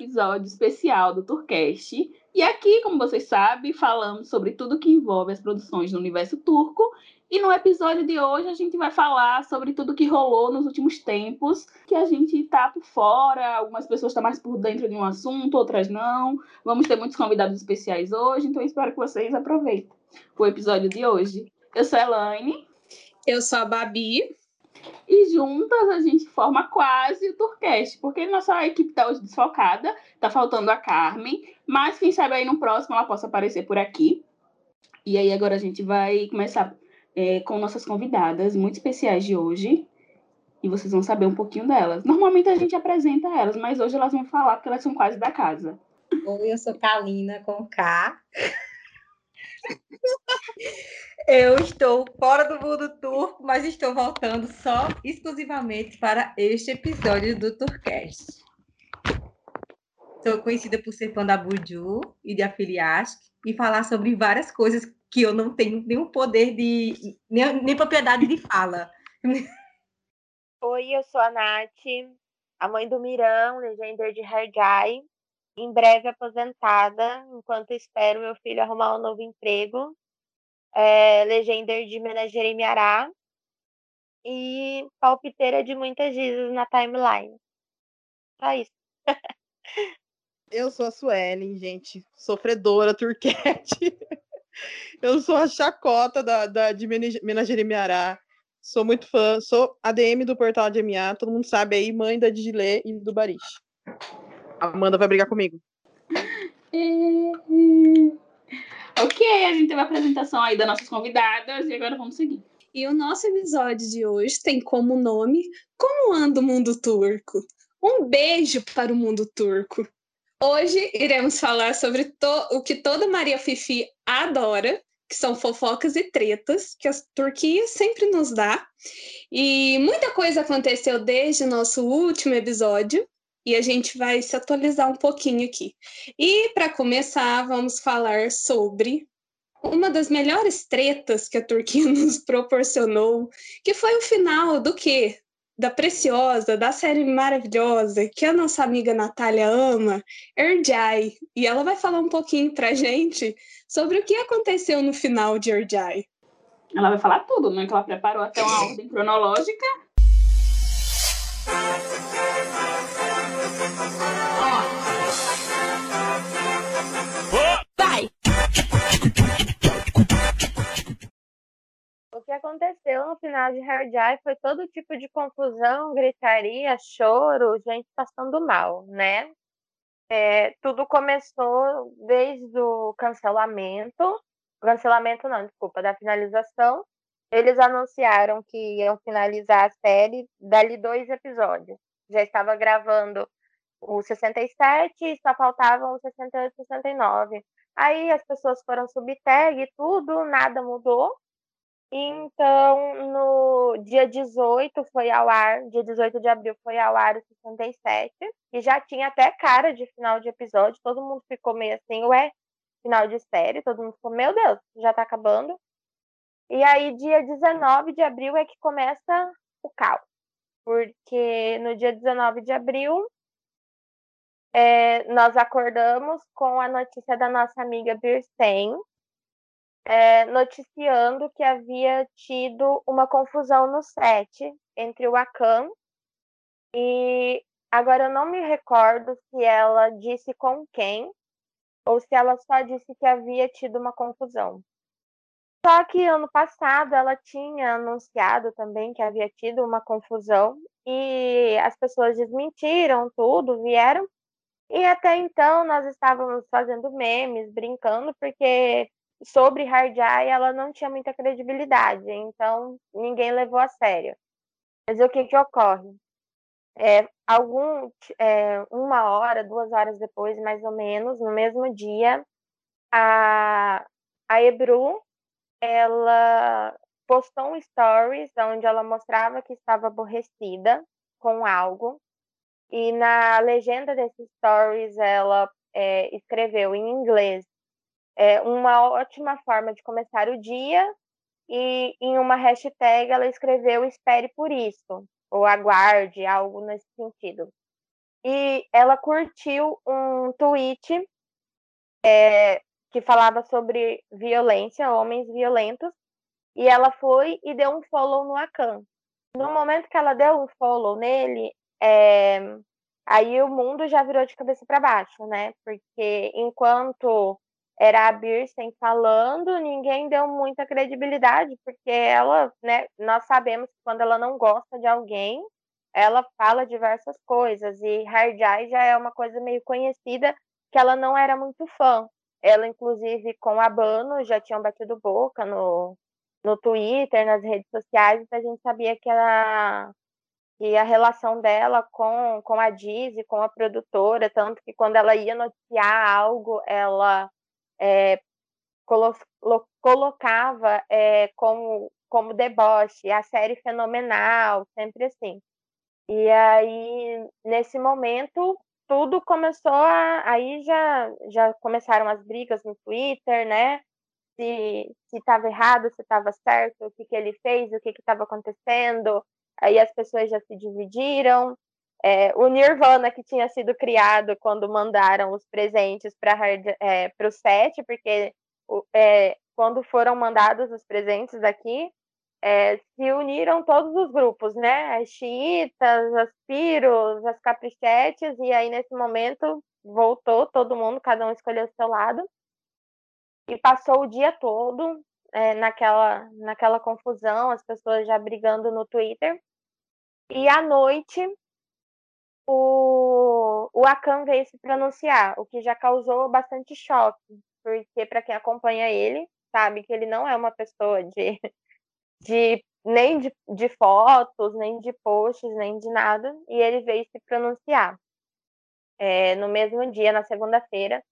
episódio especial do Turcast. E aqui, como vocês sabem, falamos sobre tudo que envolve as produções do universo turco. E no episódio de hoje a gente vai falar sobre tudo que rolou nos últimos tempos, que a gente tá por fora, algumas pessoas estão mais por dentro de um assunto, outras não. Vamos ter muitos convidados especiais hoje, então espero que vocês aproveitem o episódio de hoje. Eu sou a Elaine. Eu sou a Babi. E juntas a gente forma quase o Turcast, porque nossa equipe está hoje desfocada, tá faltando a Carmen, mas quem sabe aí no próximo ela possa aparecer por aqui. E aí agora a gente vai começar é, com nossas convidadas muito especiais de hoje. E vocês vão saber um pouquinho delas. Normalmente a gente apresenta elas, mas hoje elas vão falar porque elas são quase da casa. Oi, eu sou Kalina com K. Eu estou fora do mundo turco, mas estou voltando só exclusivamente para este episódio do Turcast. Sou conhecida por ser fã da Buju e de Afiliask e falar sobre várias coisas que eu não tenho nenhum poder de. nem, nem propriedade de fala. Oi, eu sou a Nath, a mãe do Mirão, legender de Herjai, em breve aposentada, enquanto espero meu filho arrumar um novo emprego é, legender de Menagerie Ará e palpiteira de muitas dizes na timeline. Só isso. Eu sou a Suelen, gente, sofredora, turquete. Eu sou a chacota da, da, de Menagerie Miará. Sou muito fã, sou ADM do portal de MA, todo mundo sabe aí, mãe da Digilê e do Barish. Amanda vai brigar comigo. Ok, a gente teve a apresentação aí das nossas convidadas e agora vamos seguir. E o nosso episódio de hoje tem como nome Como anda o mundo turco? Um beijo para o mundo turco. Hoje iremos falar sobre o que toda Maria Fifi adora, que são fofocas e tretas, que a Turquia sempre nos dá. E muita coisa aconteceu desde o nosso último episódio, e a gente vai se atualizar um pouquinho aqui. E para começar, vamos falar sobre uma das melhores tretas que a Turquia nos proporcionou, que foi o final do quê? Da preciosa, da série maravilhosa, que a nossa amiga Natália ama, Erjai. E ela vai falar um pouquinho pra gente sobre o que aconteceu no final de Erjai. Ela vai falar tudo, né? Que ela preparou até uma ordem cronológica. O que aconteceu no final de Jai foi todo tipo de confusão, gritaria, choro, gente passando mal, né? É, tudo começou desde o cancelamento, cancelamento não, desculpa, da finalização. Eles anunciaram que iam finalizar a série dali dois episódios. Já estava gravando o 67 e só faltavam o 68 e 69. Aí as pessoas foram subir tag e tudo, nada mudou. Então, no dia 18 foi ao ar, dia 18 de abril foi ao ar o 67, e já tinha até cara de final de episódio, todo mundo ficou meio assim, ué, final de série, todo mundo ficou, meu Deus, já tá acabando. E aí, dia 19 de abril é que começa o caos, porque no dia 19 de abril é, nós acordamos com a notícia da nossa amiga Birsen, é, noticiando que havia tido uma confusão no set entre o Akan e agora eu não me recordo se ela disse com quem ou se ela só disse que havia tido uma confusão. Só que ano passado ela tinha anunciado também que havia tido uma confusão e as pessoas desmentiram tudo, vieram. E até então nós estávamos fazendo memes, brincando, porque sobre Hardjai ela não tinha muita credibilidade, então ninguém levou a sério. Mas o que que ocorre? É, algum, é, uma hora, duas horas depois, mais ou menos, no mesmo dia, a, a Ebru, ela postou um stories onde ela mostrava que estava aborrecida com algo, e na legenda desses stories ela é, escreveu em inglês é uma ótima forma de começar o dia. E em uma hashtag ela escreveu espere por isso, ou aguarde, algo nesse sentido. e ela curtiu um tweet é, que falava sobre violência, homens violentos, e ela foi e deu um follow no Akan. No momento que ela deu um follow nele, é, aí o mundo já virou de cabeça para baixo, né? Porque enquanto era a Birsen falando, ninguém deu muita credibilidade, porque ela, né, nós sabemos que quando ela não gosta de alguém, ela fala diversas coisas, e Hardai já é uma coisa meio conhecida que ela não era muito fã. Ela, inclusive, com a Bano, já tinham batido boca no, no Twitter, nas redes sociais, então a gente sabia que, ela, que a relação dela com, com a Dizzy, com a produtora, tanto que quando ela ia noticiar algo, ela é, colo colocava é, como, como deboche, a série fenomenal, sempre assim. E aí, nesse momento, tudo começou a. Aí já, já começaram as brigas no Twitter, né? Se estava errado, se estava certo, o que, que ele fez, o que estava acontecendo. Aí as pessoas já se dividiram. É, o Nirvana, que tinha sido criado quando mandaram os presentes para é, o set, porque é, quando foram mandados os presentes daqui, é, se uniram todos os grupos, né? As xiitas, as piros, as caprichetes, e aí nesse momento voltou todo mundo, cada um escolheu o seu lado, e passou o dia todo é, naquela, naquela confusão, as pessoas já brigando no Twitter. E à noite, o, o Akan veio se pronunciar, o que já causou bastante choque, porque para quem acompanha ele, sabe que ele não é uma pessoa de de nem de, de fotos, nem de posts, nem de nada, e ele veio se pronunciar é, no mesmo dia, na segunda-feira,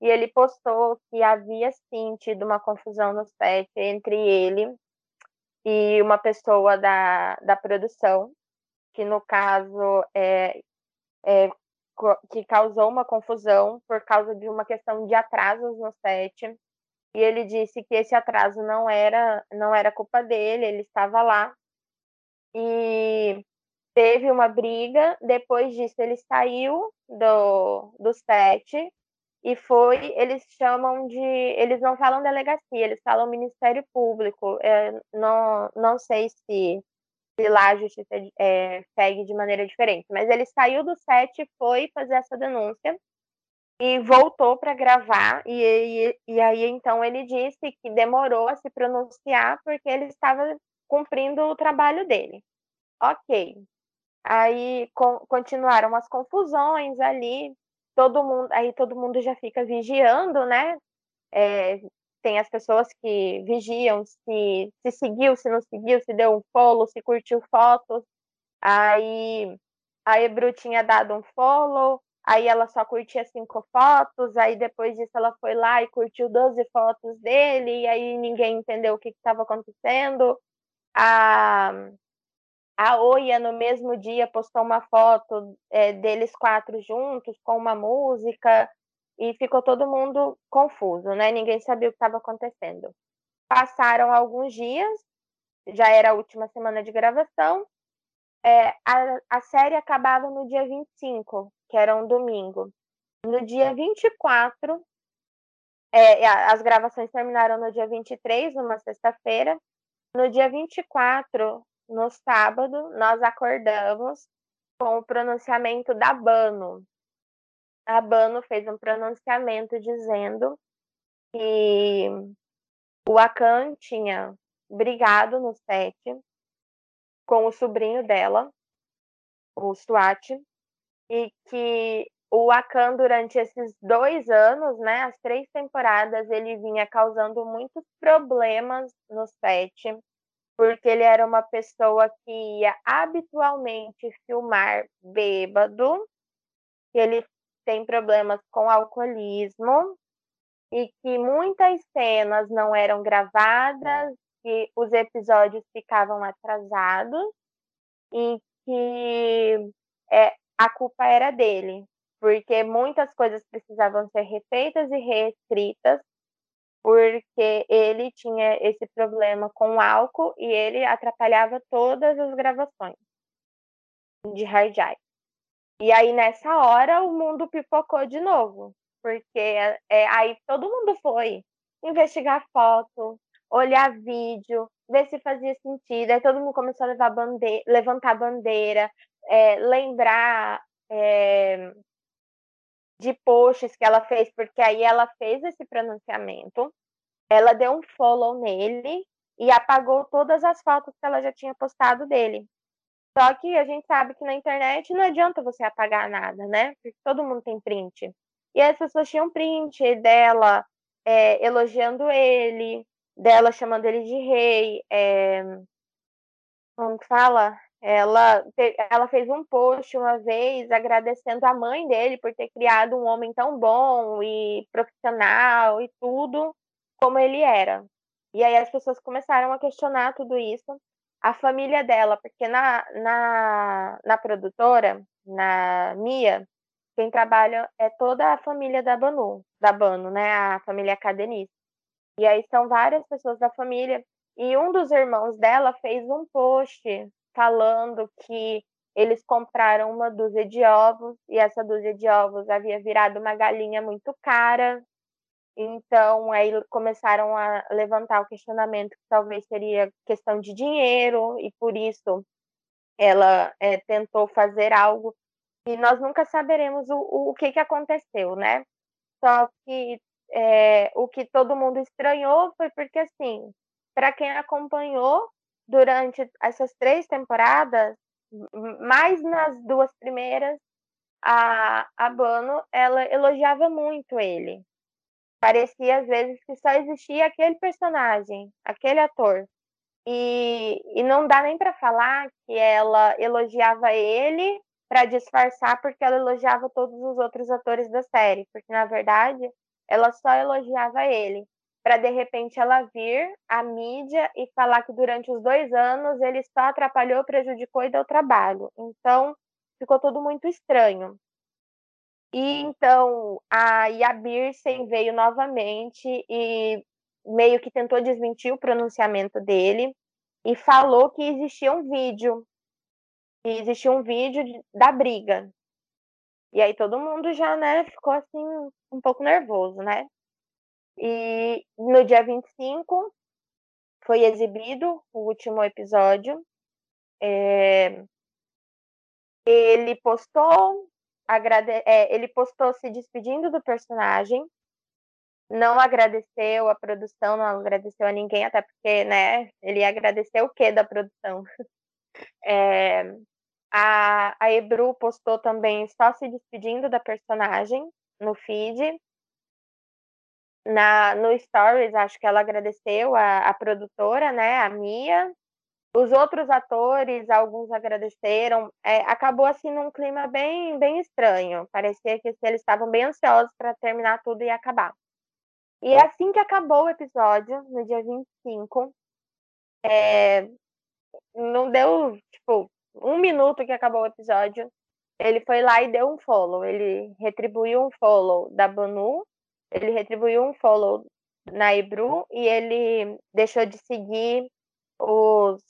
e ele postou que havia sim tido uma confusão no set entre ele e uma pessoa da, da produção, que no caso é, é, que causou uma confusão por causa de uma questão de atrasos no set e ele disse que esse atraso não era não era culpa dele, ele estava lá e teve uma briga. Depois disso, ele saiu do, do set e foi. Eles chamam de. Eles não falam delegacia, eles falam Ministério Público. É, não, não sei se, se lá a justiça é, segue de maneira diferente, mas ele saiu do set foi fazer essa denúncia e voltou para gravar e, e, e, aí então ele disse que demorou a se pronunciar porque ele estava cumprindo o trabalho dele. Ok. Aí continuaram as confusões ali, todo mundo, aí todo mundo já fica vigiando, né? É, tem as pessoas que vigiam se, se seguiu, se não seguiu, se deu um follow, se curtiu fotos. Aí a Ebru tinha dado um follow, aí ela só curtia cinco fotos, aí depois disso ela foi lá e curtiu 12 fotos dele, e aí ninguém entendeu o que estava acontecendo. A, a Oia, no mesmo dia, postou uma foto é, deles quatro juntos, com uma música, e ficou todo mundo confuso, né? Ninguém sabia o que estava acontecendo. Passaram alguns dias, já era a última semana de gravação, é, a, a série acabava no dia 25, que era um domingo. No dia 24, é, as gravações terminaram no dia 23, numa sexta-feira. No dia 24, no sábado, nós acordamos com o pronunciamento da Bano. A Bano fez um pronunciamento dizendo que o Akan tinha brigado no set com o sobrinho dela, o Swat, e que o Akan, durante esses dois anos, né, as três temporadas, ele vinha causando muitos problemas no set, porque ele era uma pessoa que ia habitualmente filmar bêbado, que ele tem problemas com alcoolismo, e que muitas cenas não eram gravadas, que os episódios ficavam atrasados, e que é, a culpa era dele, porque muitas coisas precisavam ser refeitas e reescritas, porque ele tinha esse problema com álcool e ele atrapalhava todas as gravações de Hard Eye. E aí, nessa hora, o mundo pipocou de novo. Porque é, aí todo mundo foi investigar foto, olhar vídeo, ver se fazia sentido. Aí todo mundo começou a levar bandeira, levantar bandeira, é, lembrar é, de posts que ela fez, porque aí ela fez esse pronunciamento, ela deu um follow nele e apagou todas as fotos que ela já tinha postado dele. Só que a gente sabe que na internet não adianta você apagar nada, né? Porque todo mundo tem print. E as pessoas tinham print dela é, elogiando ele, dela chamando ele de rei. É, como que fala? Ela, ela fez um post uma vez agradecendo a mãe dele por ter criado um homem tão bom e profissional e tudo como ele era. E aí as pessoas começaram a questionar tudo isso. A família dela, porque na, na, na produtora, na Mia, quem trabalha é toda a família da Banu, da Bano, né? A família cadenista. E aí são várias pessoas da família. E um dos irmãos dela fez um post falando que eles compraram uma dúzia de ovos e essa dúzia de ovos havia virado uma galinha muito cara. Então, aí começaram a levantar o questionamento que talvez seria questão de dinheiro e por isso ela é, tentou fazer algo e nós nunca saberemos o, o que, que aconteceu, né? Só que é, o que todo mundo estranhou foi porque, assim, para quem acompanhou durante essas três temporadas, mais nas duas primeiras, a, a Bano, ela elogiava muito ele. Parecia, às vezes, que só existia aquele personagem, aquele ator. E, e não dá nem para falar que ela elogiava ele para disfarçar porque ela elogiava todos os outros atores da série, porque na verdade ela só elogiava ele, para de repente ela vir à mídia e falar que durante os dois anos ele só atrapalhou, prejudicou e deu trabalho. Então ficou tudo muito estranho. E então a Yabirsen veio novamente e meio que tentou desmentir o pronunciamento dele e falou que existia um vídeo que existia um vídeo de, da briga. E aí todo mundo já, né, ficou assim um pouco nervoso, né? E no dia 25 foi exibido o último episódio. É... Ele postou, agrade... É, ele postou se despedindo do personagem, não agradeceu a produção, não agradeceu a ninguém, até porque, né, ele agradeceu o que da produção? É, a, a Ebru postou também só se despedindo da personagem no feed. Na, no Stories, acho que ela agradeceu a, a produtora, né, a Mia. Os outros atores, alguns agradeceram. É, acabou assim num clima bem, bem estranho. Parecia que eles estavam bem ansiosos para terminar tudo e acabar. E assim que acabou o episódio, no dia 25, é, não deu, tipo, um minuto que acabou o episódio, ele foi lá e deu um follow. Ele retribuiu um follow da Banu, ele retribuiu um follow na Ibru e ele deixou de seguir os,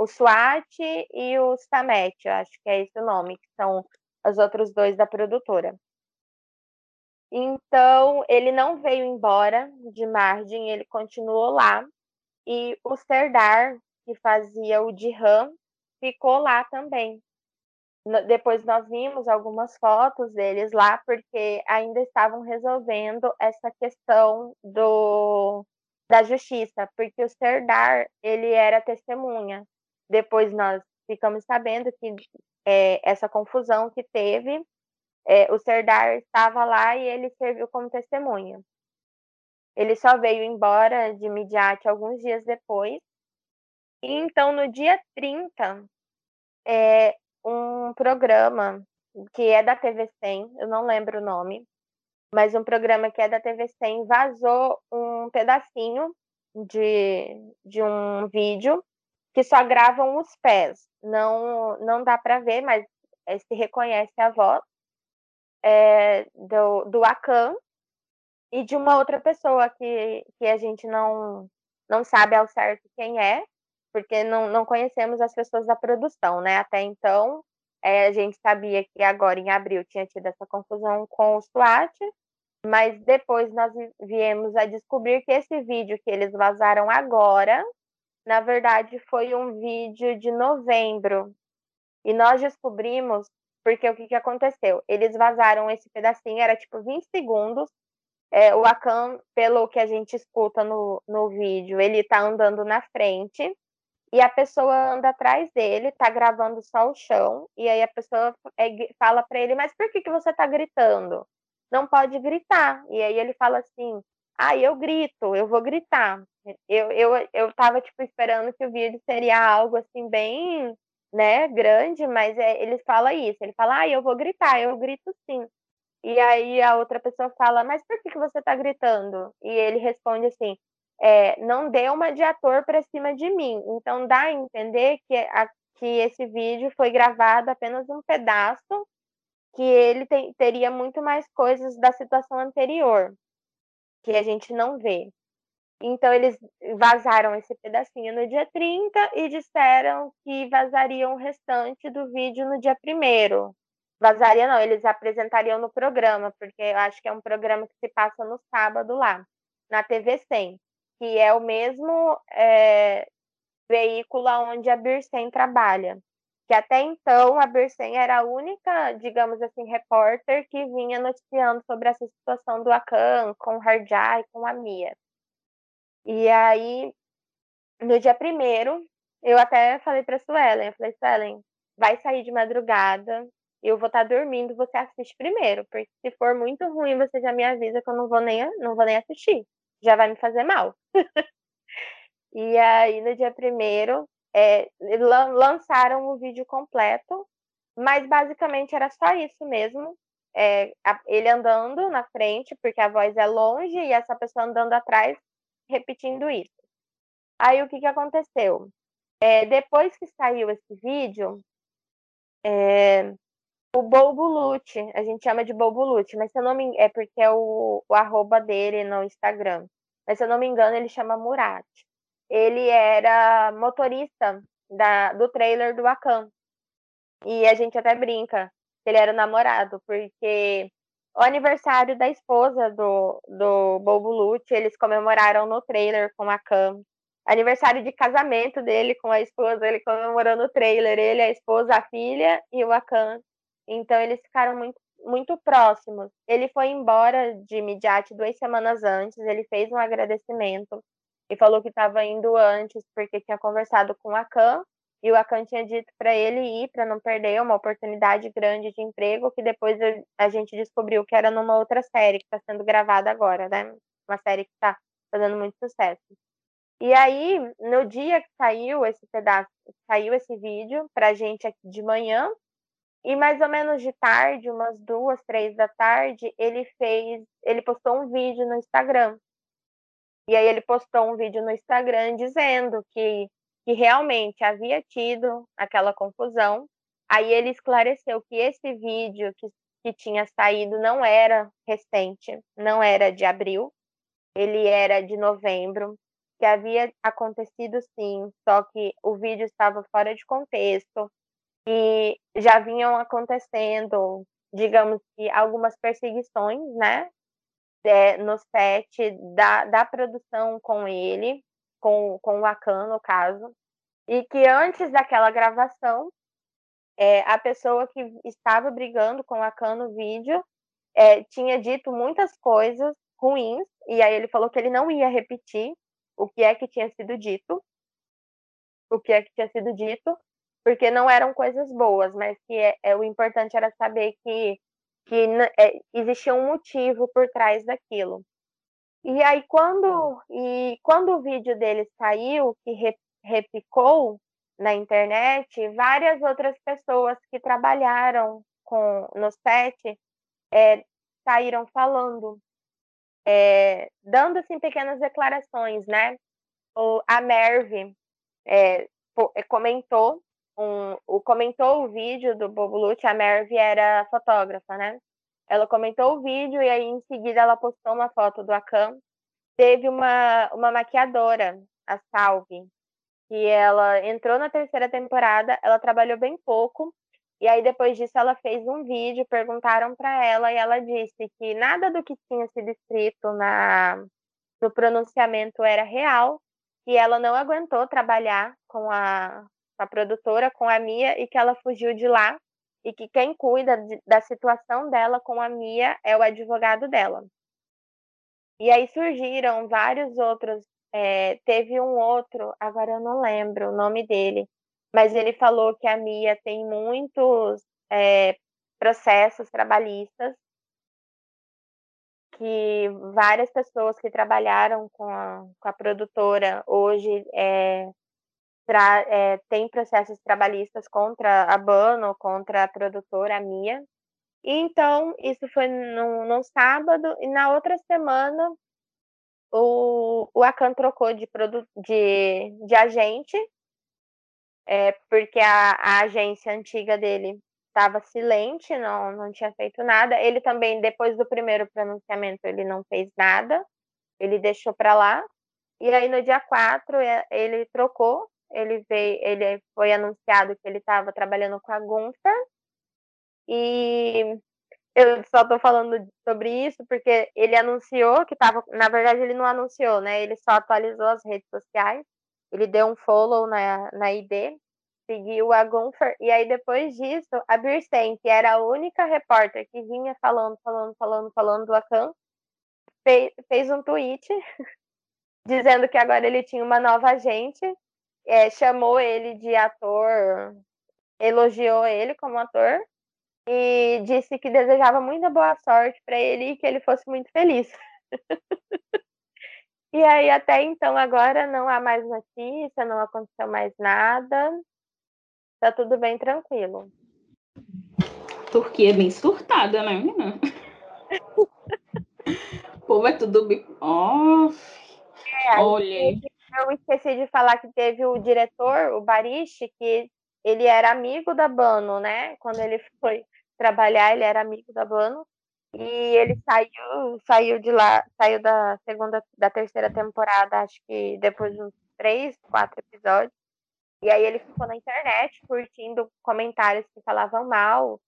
o SWAT e o Stamet, acho que é esse o nome, que são os outros dois da produtora. Então, ele não veio embora de Margem, ele continuou lá. E o Serdar, que fazia o Dihan, ficou lá também. Depois nós vimos algumas fotos deles lá, porque ainda estavam resolvendo essa questão do, da justiça, porque o Serdar, ele era testemunha. Depois nós ficamos sabendo que é, essa confusão que teve, é, o Serdar estava lá e ele serviu como testemunha. Ele só veio embora de Midiate alguns dias depois, então, no dia 30, é um programa que é da TV 100, eu não lembro o nome, mas um programa que é da TV 100 vazou um pedacinho de, de um vídeo que só gravam os pés. Não, não dá para ver, mas é, se reconhece a voz é, do, do Akan e de uma outra pessoa que, que a gente não, não sabe ao certo quem é, porque não, não conhecemos as pessoas da produção, né? Até então, É, a gente sabia que agora em abril tinha tido essa confusão com o SWAT, mas depois nós viemos a descobrir que esse vídeo que eles vazaram agora, na verdade, foi um vídeo de novembro. E nós descobrimos porque o que, que aconteceu? Eles vazaram esse pedacinho, era tipo 20 segundos. É, o Akan, pelo que a gente escuta no, no vídeo, ele tá andando na frente e a pessoa anda atrás dele, tá gravando só o chão, e aí a pessoa é, fala para ele, mas por que, que você tá gritando? Não pode gritar. E aí ele fala assim, ah, eu grito, eu vou gritar. Eu, eu, eu tava, tipo, esperando que o vídeo seria algo, assim, bem, né, grande, mas é, ele fala isso, ele fala, ah, eu vou gritar, eu grito sim. E aí a outra pessoa fala, mas por que, que você tá gritando? E ele responde assim, é, não dê uma de ator para cima de mim. Então dá a entender que, a, que esse vídeo foi gravado apenas um pedaço, que ele tem, teria muito mais coisas da situação anterior, que a gente não vê. Então eles vazaram esse pedacinho no dia 30 e disseram que vazariam o restante do vídeo no dia 1 Vazaria não, eles apresentariam no programa, porque eu acho que é um programa que se passa no sábado lá, na TV 100 que é o mesmo é, veículo onde a Birsen trabalha. Que até então a Birsen era a única, digamos assim, repórter que vinha noticiando sobre essa situação do Akan com o Harjai, com a Mia. E aí, no dia primeiro, eu até falei para Suelen, eu falei, Suelen, vai sair de madrugada, eu vou estar tá dormindo, você assiste primeiro, porque se for muito ruim, você já me avisa que eu não vou nem, não vou nem assistir já vai me fazer mal. e aí, no dia primeiro, é, lançaram o vídeo completo, mas basicamente era só isso mesmo. É, ele andando na frente, porque a voz é longe, e essa pessoa andando atrás, repetindo isso. Aí o que, que aconteceu? É, depois que saiu esse vídeo, é, o Bolbulute, a gente chama de Bolbulute, mas se eu não me é porque é o, o arroba dele no Instagram. Mas se eu não me engano, ele chama Murat. Ele era motorista da, do trailer do Akan. E a gente até brinca que ele era o namorado, porque o aniversário da esposa do, do Bolbulute, eles comemoraram no trailer com a Cam. Aniversário de casamento dele com a esposa, ele comemorou no trailer, ele, a esposa, a filha e o Akan então eles ficaram muito, muito próximos. Ele foi embora de Midiat duas semanas antes, ele fez um agradecimento e falou que estava indo antes porque tinha conversado com o Akan e o Akan tinha dito para ele ir para não perder uma oportunidade grande de emprego que depois a gente descobriu que era numa outra série que está sendo gravada agora, né? Uma série que está fazendo muito sucesso. E aí, no dia que saiu esse pedaço, saiu esse vídeo pra gente aqui de manhã, e mais ou menos de tarde, umas duas, três da tarde, ele fez, ele postou um vídeo no Instagram. E aí ele postou um vídeo no Instagram dizendo que, que realmente havia tido aquela confusão. Aí ele esclareceu que esse vídeo que, que tinha saído não era recente, não era de abril, ele era de novembro, que havia acontecido sim, só que o vídeo estava fora de contexto, e já vinham acontecendo, digamos que algumas perseguições, né, é, no set da, da produção com ele, com, com o Akan, no caso, e que antes daquela gravação, é, a pessoa que estava brigando com o Akan no vídeo é, tinha dito muitas coisas ruins, e aí ele falou que ele não ia repetir o que é que tinha sido dito, o que é que tinha sido dito, porque não eram coisas boas, mas que é, é o importante era saber que, que é, existia um motivo por trás daquilo. E aí quando e quando o vídeo dele saiu, que re, repicou na internet, várias outras pessoas que trabalharam com no set é, saíram falando, é, dando assim pequenas declarações, né? O, a Merve é, é comentou um, o, comentou o vídeo do Bobo Lute, a Merve era fotógrafa, né? Ela comentou o vídeo e aí em seguida ela postou uma foto do Akan. Teve uma, uma maquiadora, a Salve, que ela entrou na terceira temporada, ela trabalhou bem pouco, E aí, depois disso, ela fez um vídeo, perguntaram para ela, e ela disse que nada do que tinha sido escrito na, no pronunciamento era real, que ela não aguentou trabalhar com a, a produtora, com a Mia, e que ela fugiu de lá, e que quem cuida de, da situação dela com a Mia é o advogado dela. E aí surgiram vários outros. É, teve um outro, agora eu não lembro o nome dele, mas ele falou que a Mia tem muitos é, processos trabalhistas que várias pessoas que trabalharam com a, com a produtora hoje é, tra, é, têm processos trabalhistas contra a Bano, contra a produtora, a Mia. E então, isso foi no, no sábado, e na outra semana o, o Akan trocou de, de, de agente é, porque a, a agência antiga dele estava silente, não, não tinha feito nada. Ele também, depois do primeiro pronunciamento, ele não fez nada, ele deixou para lá. E aí, no dia 4, é, ele trocou, ele veio, ele foi anunciado que ele estava trabalhando com a Gunther. E eu só estou falando sobre isso porque ele anunciou que estava. Na verdade, ele não anunciou, né? Ele só atualizou as redes sociais ele deu um follow na, na ID, seguiu a Gunfer, e aí depois disso, a Birsten, que era a única repórter que vinha falando, falando, falando, falando do Akan, fez, fez um tweet dizendo que agora ele tinha uma nova agente, é, chamou ele de ator, elogiou ele como ator, e disse que desejava muita boa sorte para ele e que ele fosse muito feliz. E aí, até então, agora não há mais notícia, não aconteceu mais nada. Tá tudo bem tranquilo. Turquia é bem surtada, né, menina? o povo é tudo bem. Oh, é, olha. Eu esqueci de falar que teve o diretor, o Barishi, que ele era amigo da Bano, né? Quando ele foi trabalhar, ele era amigo da Bano. E ele saiu, saiu de lá, saiu da segunda, da terceira temporada, acho que depois de uns três, quatro episódios. E aí ele ficou na internet curtindo comentários que falavam mal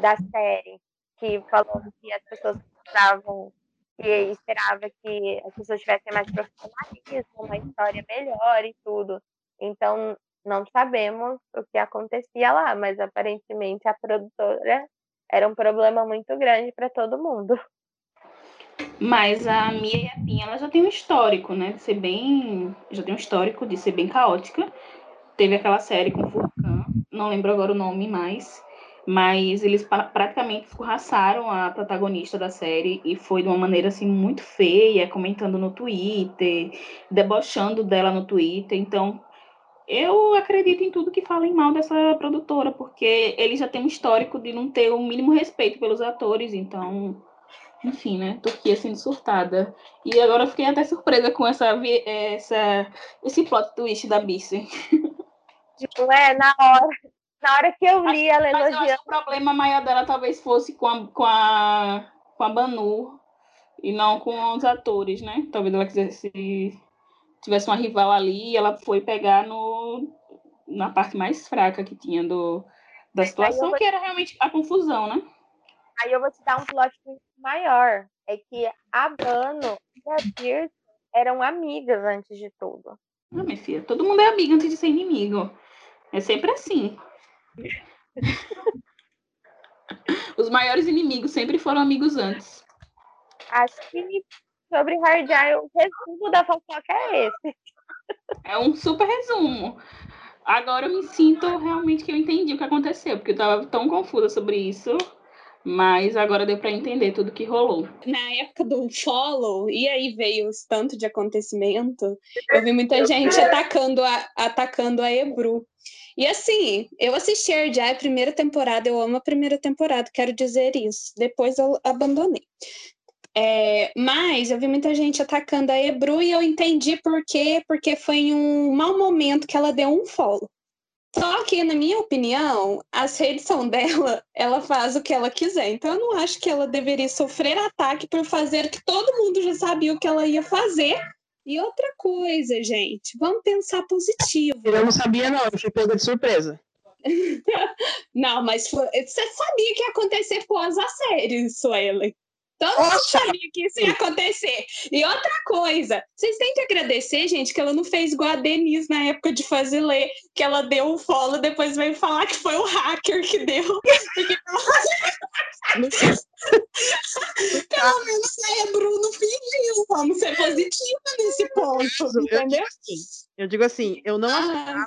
da série, que falando que as pessoas estavam que esperava que as pessoas tivessem mais profissionalismo, uma história melhor e tudo. Então, não sabemos o que acontecia lá, mas aparentemente a produtora era um problema muito grande para todo mundo. Mas a Mia e a Pinha, ela já tem um histórico, né? De ser bem. Já tem um histórico de ser bem caótica. Teve aquela série com Furcan, não lembro agora o nome mais. Mas eles praticamente escorraçaram a protagonista da série e foi de uma maneira assim muito feia, comentando no Twitter, debochando dela no Twitter. Então, eu acredito em tudo que falem mal dessa produtora, porque ele já tem um histórico de não ter o mínimo respeito pelos atores, então, enfim, né? Turquia sendo surtada. E agora eu fiquei até surpresa com essa, essa esse plot twist da Bice. Tipo, é, na hora. Na hora que eu li ela elogiando. Mas eu acho que o problema maior dela talvez fosse com a, com a, com a Banu e não com os atores, né? Talvez ela quisesse tivesse uma rival ali, ela foi pegar no, na parte mais fraca que tinha do, da situação, vou... que era realmente a confusão, né? Aí eu vou te dar um plot maior. É que a Bano e a Pierce eram amigas antes de tudo. Ah, minha filha, todo mundo é amigo antes de ser inimigo. É sempre assim. Os maiores inimigos sempre foram amigos antes. Acho que sobre Hard Eye, o resumo da fofoca é esse. É um super resumo. Agora eu me sinto realmente que eu entendi o que aconteceu, porque eu estava tão confusa sobre isso. Mas agora deu para entender tudo que rolou. Na época do follow, e aí veio os tanto de acontecimento, eu vi muita gente atacando a, atacando a Ebru. E assim, eu assisti a a primeira temporada, eu amo a primeira temporada, quero dizer isso. Depois eu abandonei. É, mas eu vi muita gente atacando a Ebru e eu entendi por quê, porque foi em um mau momento que ela deu um follow. Só que, na minha opinião, a edição dela, ela faz o que ela quiser. Então, eu não acho que ela deveria sofrer ataque por fazer que todo mundo já sabia o que ela ia fazer. E outra coisa, gente, vamos pensar positivo. Eu não sabia, não, eu fui pega de surpresa. Não, mas foi- você sabia que ia acontecer pós a série, Suelen. Todo mundo sabia que isso ia acontecer. E outra coisa, vocês têm que agradecer, gente, que ela não fez igual a Denise na época de fazer ler, que ela deu o follow, depois veio falar que foi o hacker que deu. Porque pelo menos a Bruno fingiu. Vamos ser positiva nesse ponto, entendeu? assim, eu digo assim, eu não Ah,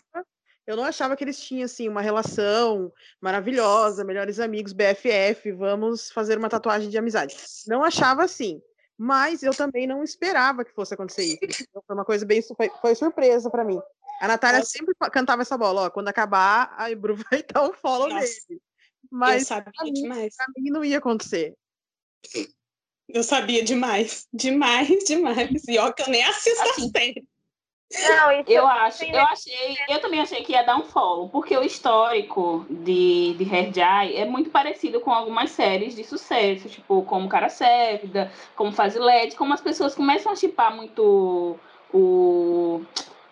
Eu não achava que eles tinham assim uma relação maravilhosa, melhores amigos, BFF, vamos fazer uma tatuagem de amizade. Não achava assim, mas eu também não esperava que fosse acontecer isso. Então, foi uma coisa bem foi, foi surpresa pra mim. A Natália sempre cantava essa bola, ó, quando acabar, a Ebru vai dar um follow Nossa. nele. eu Mas sabia mim- demais. pra mim não ia acontecer. Eu sabia demais. Demais, demais. E ó, que eu nem assisto a Assim, série. Não, isso Eu acho, eu achei, eu também achei que ia dar um follow, porque o histórico de, de Herjai é muito parecido com algumas séries de sucesso, tipo como Cara Sérvida, como Fazilete, como as pessoas começam a chipar muito o,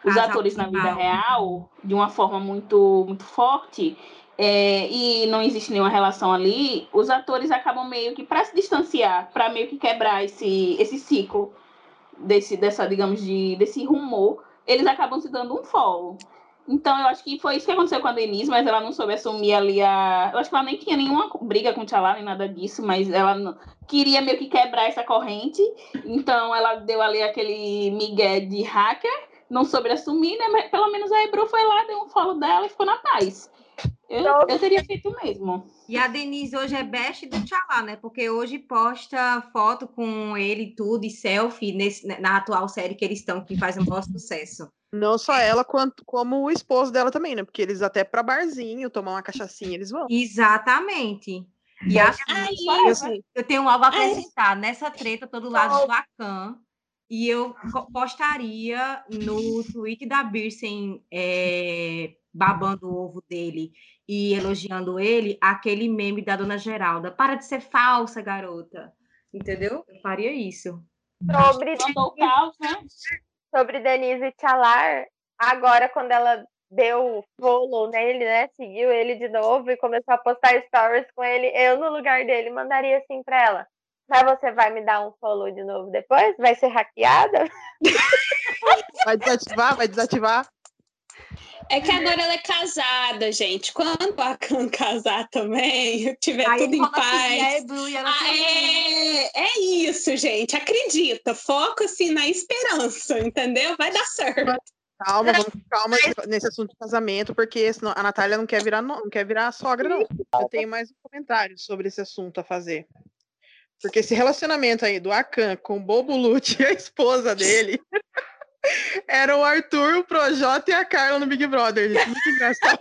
os Casal atores na vida real de uma forma muito, muito forte. é, e não existe nenhuma relação ali, os atores acabam meio que para se distanciar, para meio que quebrar esse, esse ciclo desse, dessa, digamos, de, desse rumor, eles acabam se dando um follow. Então, eu acho que foi isso que aconteceu com a Denise, mas ela não soube assumir ali a. Eu acho que ela nem tinha nenhuma briga com o Tchalá, nem nada disso, mas ela não- queria meio que quebrar essa corrente. Então, ela deu ali aquele migué de hacker, não soube assumir, né? Mas pelo menos a Ebru foi lá, deu um follow dela e ficou na paz. Eu, eu teria feito o mesmo. E a Denise hoje é best do Tchalá, né? Porque hoje posta foto com ele e tudo, e selfie nesse, na atual série que eles estão, que faz um maior sucesso. Não só ela, quanto como o esposo dela também, né? Porque eles até pra barzinho, tomar uma cachaçinha, eles vão. Exatamente. E acho Aí, assim, eu tenho algo a Ai. acrescentar. Nessa treta, eu tô do lado do Lacan. E eu postaria no tweet da Birsen é, babando o ovo dele e elogiando ele, aquele meme da Dona Geralda. Para de ser falsa, garota. Entendeu? Eu faria isso. sobre caos, né? sobre Denise Chalar, agora quando ela deu follow nele, né? Seguiu ele de novo e começou a postar stories com ele, eu no lugar dele mandaria assim pra ela. Mas você vai me dar um follow de novo depois? Vai ser hackeada? Vai desativar, vai desativar. É que agora ela é casada, gente. Quando a Khan casar também, tiver Aí tudo em quando eu seguir a paz. Ah, é, é isso, gente. Acredita. Foca assim na esperança, entendeu? Vai dar certo. Calma, vamos calma nesse assunto de casamento, porque senão a Natália não quer virar, no- não quer virar sogra, não. Eu tenho mais um comentário sobre esse assunto a fazer. Porque esse relacionamento aí do Akan com o Bobo Lute e a esposa dele era o Arthur, o Projota e a Carla no Big Brother. gente. Muito engraçado.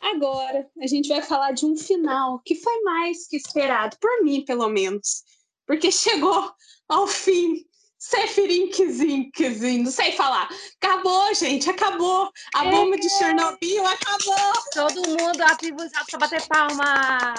Agora, a gente vai falar de um final que foi mais que esperado, por mim, pelo menos. Porque chegou ao fim. Seferinkzinho, não sei falar. Acabou, gente, acabou. A bomba de Chernobyl acabou. Todo mundo atribuiçado para bater palma.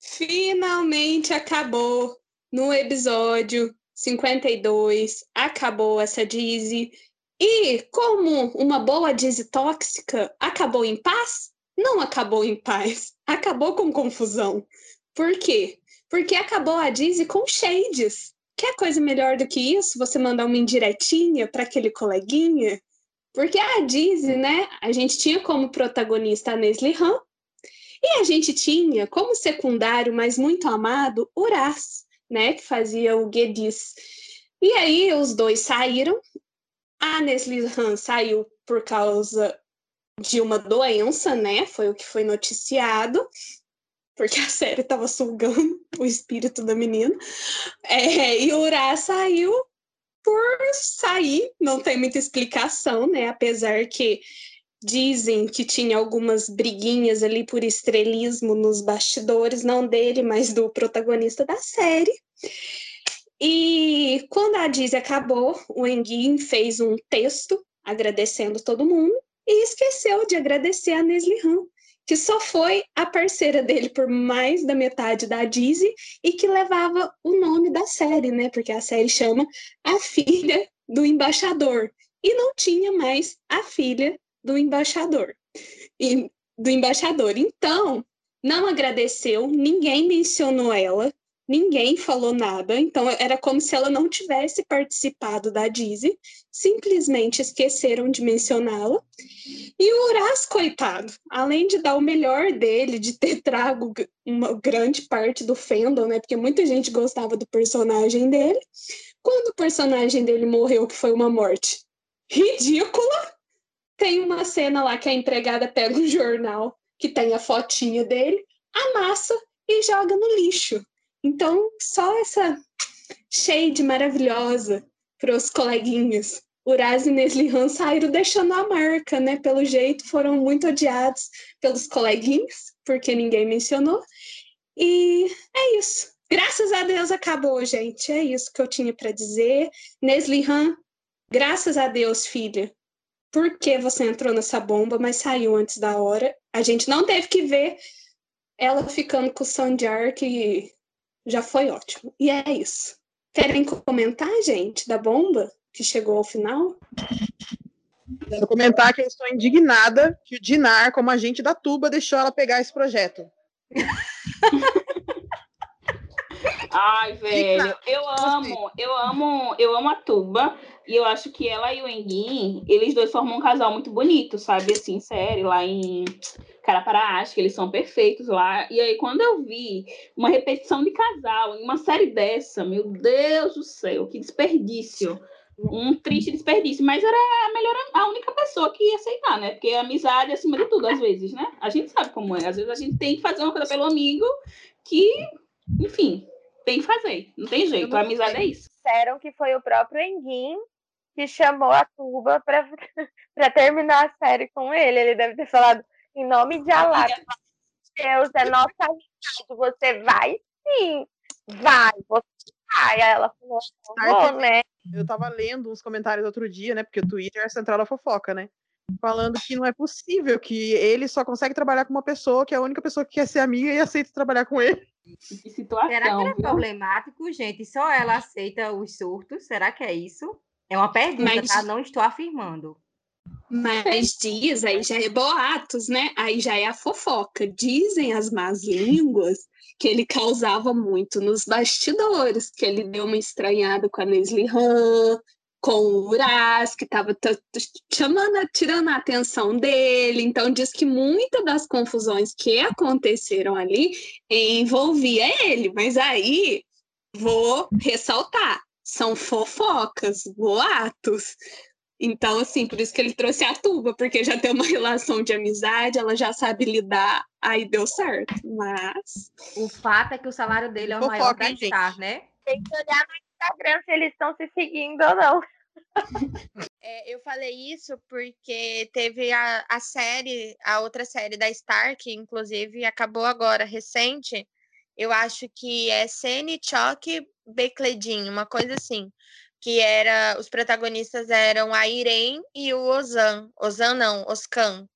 Finalmente acabou no episódio 52. Acabou essa Dizzy. E como uma boa Dizzy tóxica, acabou em paz? Não acabou em paz. Acabou com confusão. Por quê? Porque acabou a Dizzy com shades. Quer coisa melhor do que isso? Você mandar uma indiretinha para aquele coleguinha? Porque a Dizzy, né? A gente tinha como protagonista a Nesli Han, e a gente tinha como secundário, mas muito amado, Uraz, né, que fazia o Guedis. E aí os dois saíram. A Nesli Han saiu por causa de uma doença, né? Foi o que foi noticiado, porque a série estava sugando o espírito da menina. É, e o Uraz saiu por sair, não tem muita explicação, né? Apesar que Dizem que tinha algumas briguinhas ali por estrelismo nos bastidores, não dele, mas do protagonista da série. E quando a Dizzy acabou, o Enguin fez um texto agradecendo todo mundo e esqueceu de agradecer a Nesli Han, que só foi a parceira dele por mais da metade da Dizzy e que levava o nome da série, né? Porque a série chama A Filha do embaixador e não tinha mais a filha do embaixador. E, do embaixador. Então, não agradeceu, ninguém mencionou ela, ninguém falou nada, então era como se ela não tivesse participado da Dizzy, simplesmente esqueceram de mencioná-la. E o Uras, coitado, além de dar o melhor dele, de ter trago uma grande parte do fandom, né, porque muita gente gostava do personagem dele, quando o personagem dele morreu, que foi uma morte ridícula, tem uma cena lá que a empregada pega um jornal que tem a fotinha dele, amassa e joga no lixo. Então, só essa shade maravilhosa para os coleguinhas. Uraz e Neslihan saíram deixando a marca, né? Pelo jeito, foram muito odiados pelos coleguinhas, porque ninguém mencionou. E é isso. Graças a Deus acabou, gente. É isso que eu tinha para dizer. Neslihan, graças a Deus, filha. Por que você entrou nessa bomba, mas saiu antes da hora? A gente não teve que ver ela ficando com o Sanjar, que já foi ótimo. E é isso. Querem comentar, gente, da bomba que chegou ao final? Quero comentar que eu estou indignada que o Dinar, como agente da Tuba, deixou ela pegar esse projeto. Ai, velho, eu amo, eu amo, eu amo a Tuba. E eu acho que ela e o Enguin, eles dois formam um casal muito bonito, sabe? Assim, sério, lá em Carapará, acho que eles são perfeitos lá. E aí, quando eu vi uma repetição de casal em uma série dessa, meu Deus do céu, que desperdício. Um triste desperdício, mas era a melhor, a única pessoa que ia aceitar, né? Porque a amizade é acima de tudo, às vezes, né? A gente sabe como é. Às vezes a gente tem que fazer uma coisa pelo amigo que, enfim, tem que fazer. Não tem jeito. A amizade é isso. Disseram que foi o próprio Enguin que chamou a Tuba para terminar a série com ele. Ele deve ter falado, em nome de Allah, Deus, é nossa amizade, você vai sim, vai, você vai. Aí ela falou, vou, né? Eu tava lendo uns comentários outro dia, né? Porque o Twitter é a central da fofoca, né? Falando que não é possível, que ele só consegue trabalhar com uma pessoa, que é a única pessoa que quer ser amiga e aceita trabalhar com ele. Que situação. Será que é problemático, gente? Só ela aceita os surtos? Será que é isso? É uma pergunta, Mas- tá? Não estou afirmando. Mas diz, aí já é boatos, né? Aí já é a fofoca. Dizem as más línguas que ele causava muito nos bastidores, que ele deu uma estranhada com a Nesli Han, com o Uras, que estava chamando, tirando a atenção dele. Então diz que muitas das confusões que aconteceram ali envolvia ele. Mas aí vou ressaltar, são fofocas, boatos. Então, assim, por isso que ele trouxe a tuba, porque já tem uma relação de amizade, ela já sabe lidar, aí deu certo. Mas O fato é que o salário dele é o Fofoca, maior da? Star, né? Tem que olhar no Instagram se eles estão se seguindo ou não. É, eu falei isso porque teve a, a série, a outra série da Star, que inclusive acabou agora, recente. Eu acho que é Sene Choque Becledin, uma coisa assim. Que era. Os protagonistas eram a Irene e o Ozan. Ozan não, Oscan.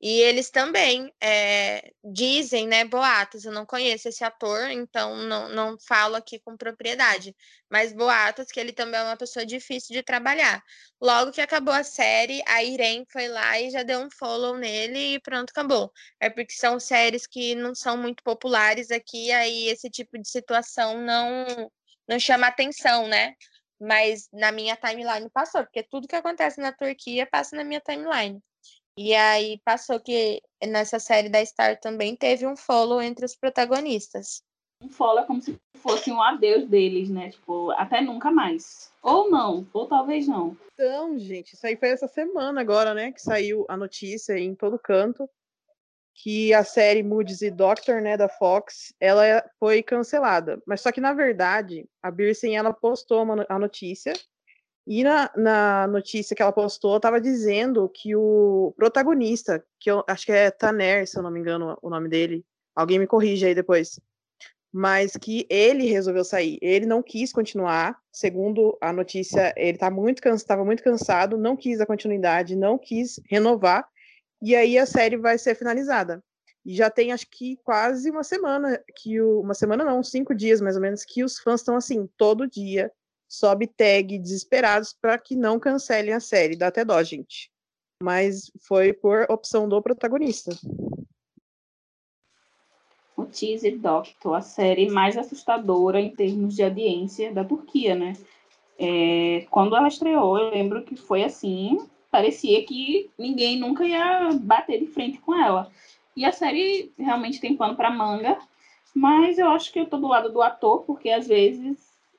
E eles também é, dizem, né, boatos. Eu não conheço esse ator, então não, não falo aqui com propriedade. Mas boatos que ele também é uma pessoa difícil de trabalhar. Logo que acabou a série, a Irene foi lá e já deu um follow nele e pronto, acabou. É porque são séries que não são muito populares aqui, aí esse tipo de situação não, não chama atenção, né? Mas na minha timeline passou, porque tudo que acontece na Turquia passa na minha timeline. E aí passou que nessa série da Star também teve um follow entre os protagonistas. Um follow é como se fosse um adeus deles, né? Tipo, até nunca mais. Ou não, ou talvez não. Então, gente, isso aí foi essa semana agora, né? Que saiu a notícia em todo canto que a série Moody's e Doctor, né, da Fox, ela foi cancelada. Mas só que, na verdade, a Birsen, ela postou uma a notícia e na, na notícia que ela postou, estava dizendo que o protagonista, que eu acho que é Taner, se eu não me engano o nome dele, alguém me corrige aí depois, mas que ele resolveu sair. Ele não quis continuar, segundo a notícia, ele tá muito estava muito cansado, não quis a continuidade, não quis renovar, e aí a série vai ser finalizada. E já tem acho que quase uma semana que o, uma semana não, cinco dias mais ou menos que os fãs estão assim todo dia sobe tag desesperados para que não cancelem a série. Dá até dó, gente. Mas foi por opção do protagonista. O Teaser Doctor, a série mais assustadora em termos de audiência da Turquia, né? É, quando ela estreou, eu lembro que foi assim, parecia que ninguém nunca ia bater de frente com ela. E a série realmente tem pano para manga, mas eu acho que eu tô do lado do ator, porque às vezes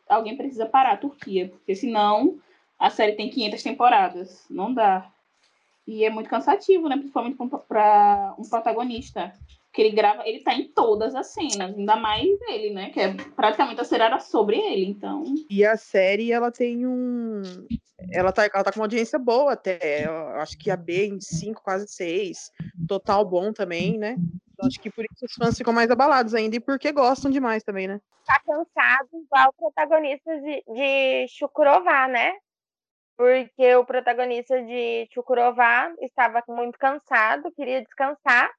alguém precisa parar a Turquia, porque senão a série tem 500 temporadas, não dá. E é muito cansativo, né, principalmente para um protagonista que ele grava, ele tá em todas as cenas, ainda mais ele, né? Que é praticamente a série era sobre ele, então. E a série, ela tem um. Ela tá, ela tá com uma audiência boa até. Eu acho que a B em 5, quase 6. Total bom também, né? Eu acho que por isso os fãs ficam mais abalados ainda e porque gostam demais também, né? Tá cansado, igual o protagonista de, de Chukurová, né? Porque o protagonista de Chukurová estava muito cansado, queria descansar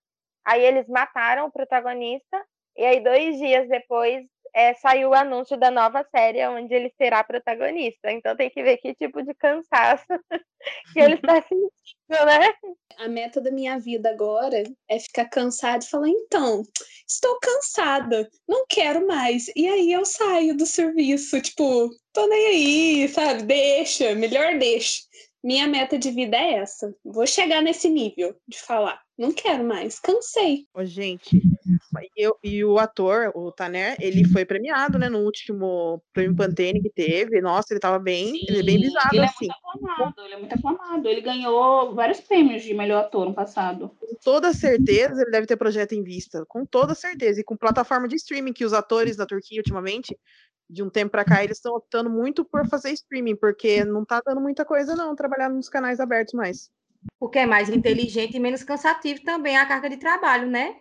Aí eles mataram o protagonista, e aí dois dias depois é, saiu o anúncio da nova série onde ele será protagonista. Então tem que ver que tipo de cansaço que ele está sentindo, né? A meta da minha vida agora é ficar cansada e falar, então, estou cansada, não quero mais. E aí eu saio do serviço, tipo, tô nem aí, sabe? Deixa, melhor deixa. Minha meta de vida é essa. Vou chegar nesse nível de falar. Não quero mais, cansei. Ô, gente, eu, e o ator, o Taner, ele foi premiado, né, no último prêmio Pantene que teve. Nossa, ele tava bem, Sim, ele é bem visado, ele assim. É muito aclamado, ele é muito aclamado. Ele ganhou vários prêmios de melhor ator no passado. Com toda certeza, ele deve ter projeto em vista. Com toda certeza. E com plataforma de streaming que os atores da Turquia, ultimamente, de um tempo para cá, eles estão optando muito por fazer streaming, porque não tá dando muita coisa, não, trabalhar nos canais abertos mais. Porque é mais inteligente e menos cansativo também a carga de trabalho, né?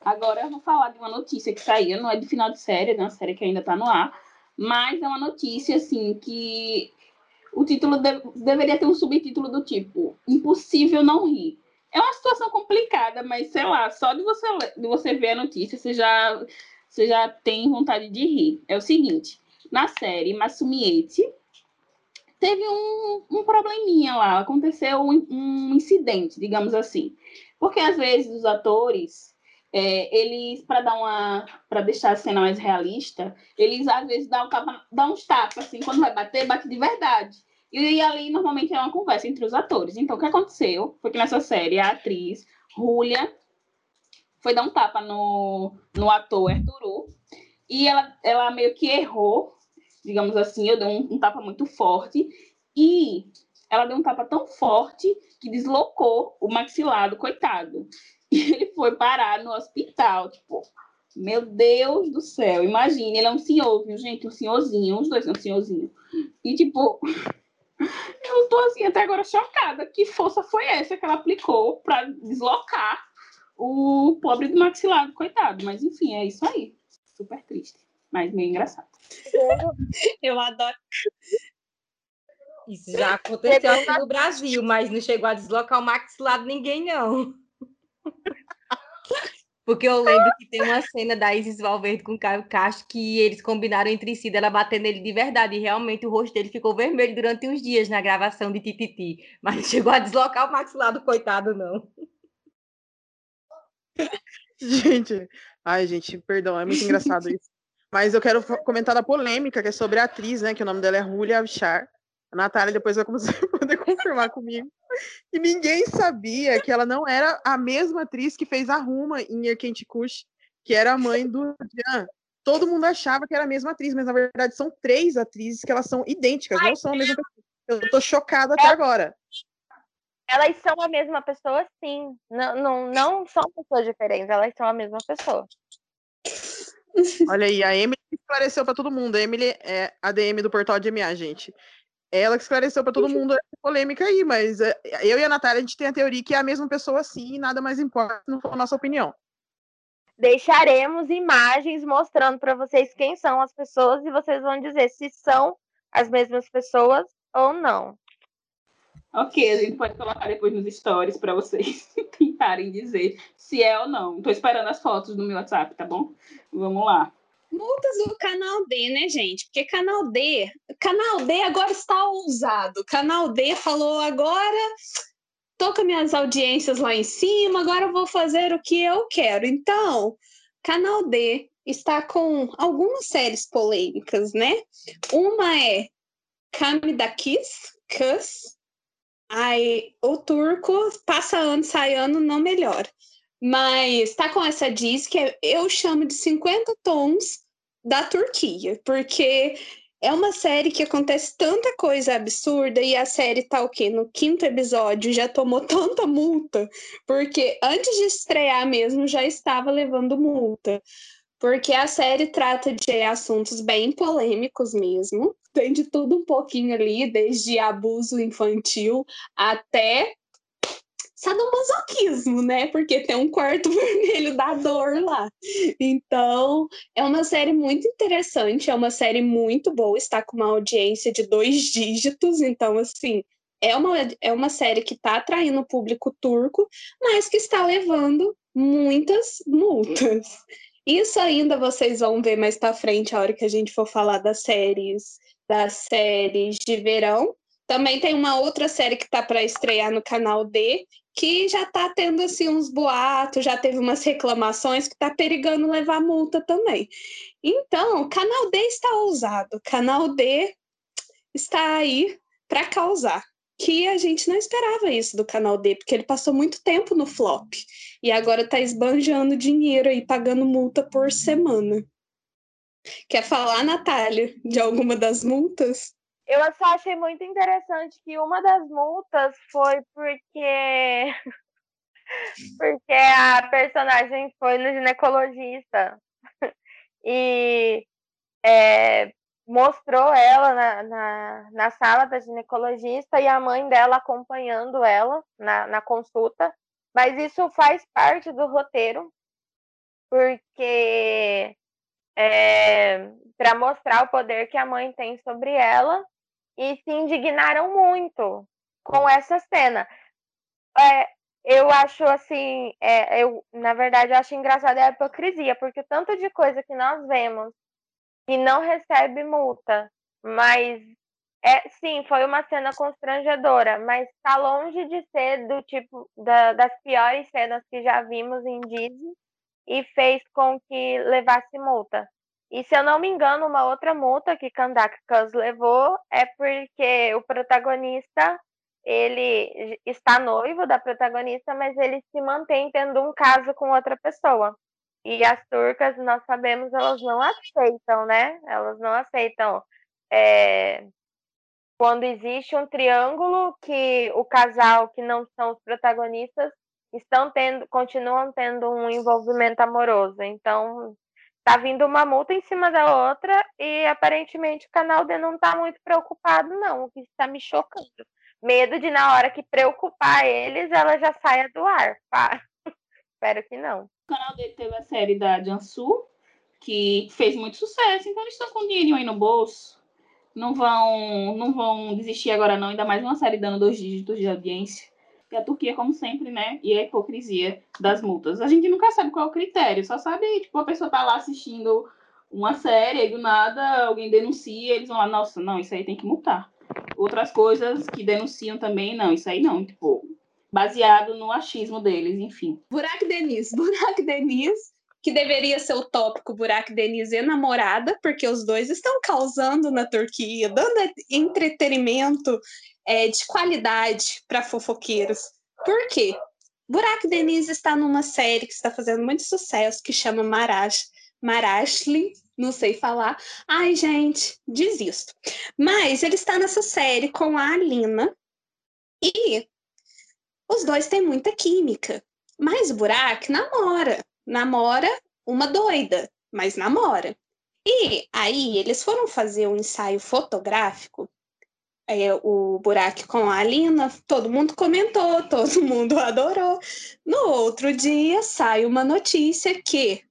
Agora eu vou falar de uma notícia que saiu, não é de final de série, é uma série que ainda está no ar, mas é uma notícia, assim, que o título de... deveria ter um subtítulo do tipo Impossível Não Rir. É uma situação complicada, mas sei lá, só de você, de você ver a notícia, você já você já tem vontade de rir. É o seguinte, na série Massumiete, teve um, um probleminha lá, aconteceu um, um, incidente, digamos assim. Porque às vezes os atores, é, eles, para dar uma. para deixar a cena mais realista, eles às vezes dão, dão uns tapas, assim, quando vai bater, bate de verdade. E ali normalmente é uma conversa entre os atores. Então, o que aconteceu foi que nessa série a atriz Julia foi dar um tapa no, no ator Arturo e ela, ela meio que errou, digamos assim, eu dei um, um tapa muito forte e ela deu um tapa tão forte que deslocou o maxilar do coitado. E ele foi parar no hospital, tipo, meu Deus do céu, imagine, ele é um senhor, viu, gente? Um senhorzinho, os dois são um senhorzinho. E, tipo, eu tô assim até agora chocada. Que força foi essa que ela aplicou para deslocar o pobre do maxilar, coitado. Mas enfim, é isso aí. Super triste, mas meio engraçado. Eu adoro. Isso já aconteceu aqui no Brasil, mas não chegou a deslocar o maxilar de ninguém, não. Porque eu lembro que tem uma cena da Isis Valverde com o Caio Castro que eles combinaram entre si dela bater nele de verdade. E realmente o rosto dele ficou vermelho durante uns dias na gravação de Tititi. Mas não chegou a deslocar o maxilar do coitado, não. Gente, ai, gente, perdão, é muito engraçado isso. Mas eu quero comentar da polêmica, que é sobre a atriz, né? Que o nome dela é Julia Avchar. A Natália depois vai poder confirmar comigo. E ninguém sabia que ela não era a mesma atriz que fez a Ruma em Erkent Kush, que era a mãe do Jan. Todo mundo achava que era a mesma atriz, mas na verdade são três atrizes que elas são idênticas, não são a mesma pessoa. Eu tô chocada até agora. Elas são a mesma pessoa, sim. Não, não, não são pessoas diferentes, elas são a mesma pessoa. Olha aí, a Emily esclareceu para todo mundo. A Emily é a DM do portal de MA, gente. Ela que esclareceu para todo mundo essa polêmica aí, mas é, eu e a Natália, a gente tem a teoria que é a mesma pessoa sim, e nada mais importa, não for a nossa opinião. Deixaremos imagens mostrando para vocês quem são as pessoas e vocês vão dizer se são as mesmas pessoas ou não. Ok, a gente pode colocar depois nos stories para vocês tentarem dizer se é ou não. Estou esperando as fotos no meu WhatsApp, tá bom? Vamos lá. Multas do canal D, né, gente? Porque canal D, canal D agora está ousado. Canal D falou agora tô com minhas audiências lá em cima, agora vou fazer o que eu quero. Então, canal D está com algumas séries polêmicas, né? Uma é Kami da Kiss, Kiss. Aí o turco passa ano, sai ano, não melhora. Mas tá com essa diz que eu chamo de 50 tons da Turquia, porque é uma série que acontece tanta coisa absurda e a série tá o quê? No quinto episódio já tomou tanta multa, porque antes de estrear mesmo já estava levando multa. Porque a série trata de assuntos bem polêmicos mesmo. Tem de tudo um pouquinho ali, desde abuso infantil até sadomasoquismo, né? Porque tem um quarto vermelho da dor lá. Então, é uma série muito interessante, é uma série muito boa, está com uma audiência de dois dígitos, então, assim, é uma, é uma série que está atraindo o público turco, mas que está levando muitas multas. Isso ainda vocês vão ver mais para frente, a hora que a gente for falar das séries, das séries de verão. Também tem uma outra série que está para estrear no canal D, que já está tendo assim uns boatos, já teve umas reclamações que está perigando levar multa também. Então, o canal D está ousado, canal D está aí para causar. Que a gente não esperava isso do canal D, porque ele passou muito tempo no flop e agora está esbanjando dinheiro aí, pagando multa por semana. Quer falar, Natália, de alguma das multas? Eu só achei muito interessante que uma das multas foi porque porque a personagem foi no ginecologista e é, mostrou ela na, na, na, sala da ginecologista e a mãe dela acompanhando ela na, na consulta. Mas isso faz parte do roteiro, porque é, para mostrar o poder que a mãe tem sobre ela e se indignaram muito com essa cena. É, eu acho assim, é, eu na verdade eu acho engraçada a hipocrisia, porque tanto de coisa que nós vemos e não recebe multa, mas é sim, foi uma cena constrangedora, mas está longe de ser do tipo da, das piores cenas que já vimos em Disney e fez com que levasse multa. E se eu não me engano, uma outra multa que Kandakas levou é porque o protagonista ele está noivo da protagonista, mas ele se mantém tendo um caso com outra pessoa. E as turcas, nós sabemos, elas não aceitam, né? Elas não aceitam é, quando existe um triângulo que o casal que não são os protagonistas estão tendo, continuam tendo um envolvimento amoroso. Então, tá vindo uma multa em cima da outra e aparentemente o canal D não tá muito preocupado, não, o que está me chocando. Medo de na hora que preocupar eles, ela já saia do ar. Pá. Espero que não. O canal D teve a série da Jansu, que fez muito sucesso, então eles estão com dinheirinho aí no bolso. Não vão, não vão desistir agora, não. Ainda mais uma série dando dois dígitos de audiência. E a Turquia, como sempre, né? E a hipocrisia das multas. A gente nunca sabe qual é o critério, só sabe, tipo, a pessoa tá lá assistindo uma série e do nada alguém denuncia, eles vão lá, nossa, não, isso aí tem que multar. Outras coisas que denunciam também, não, isso aí não, tipo, baseado no achismo deles, enfim. Burak Deniz, Burak Deniz, que deveria ser o tópico Burak Deniz e namorada, porque os dois estão causando na Turquia, dando entretenimento é, de qualidade para fofoqueiros. Por quê? Burak Deniz está numa série que está fazendo muito sucesso, que chama Marash, Marashli, não sei falar. Ai, gente, desisto. Mas ele está nessa série com a Alina e os dois têm muita química. Mas Burak namora. Namora uma doida, mas namora. E aí eles foram fazer um ensaio fotográfico é, o Buraco com a Alina, todo mundo comentou, todo mundo adorou. No outro dia sai uma notícia que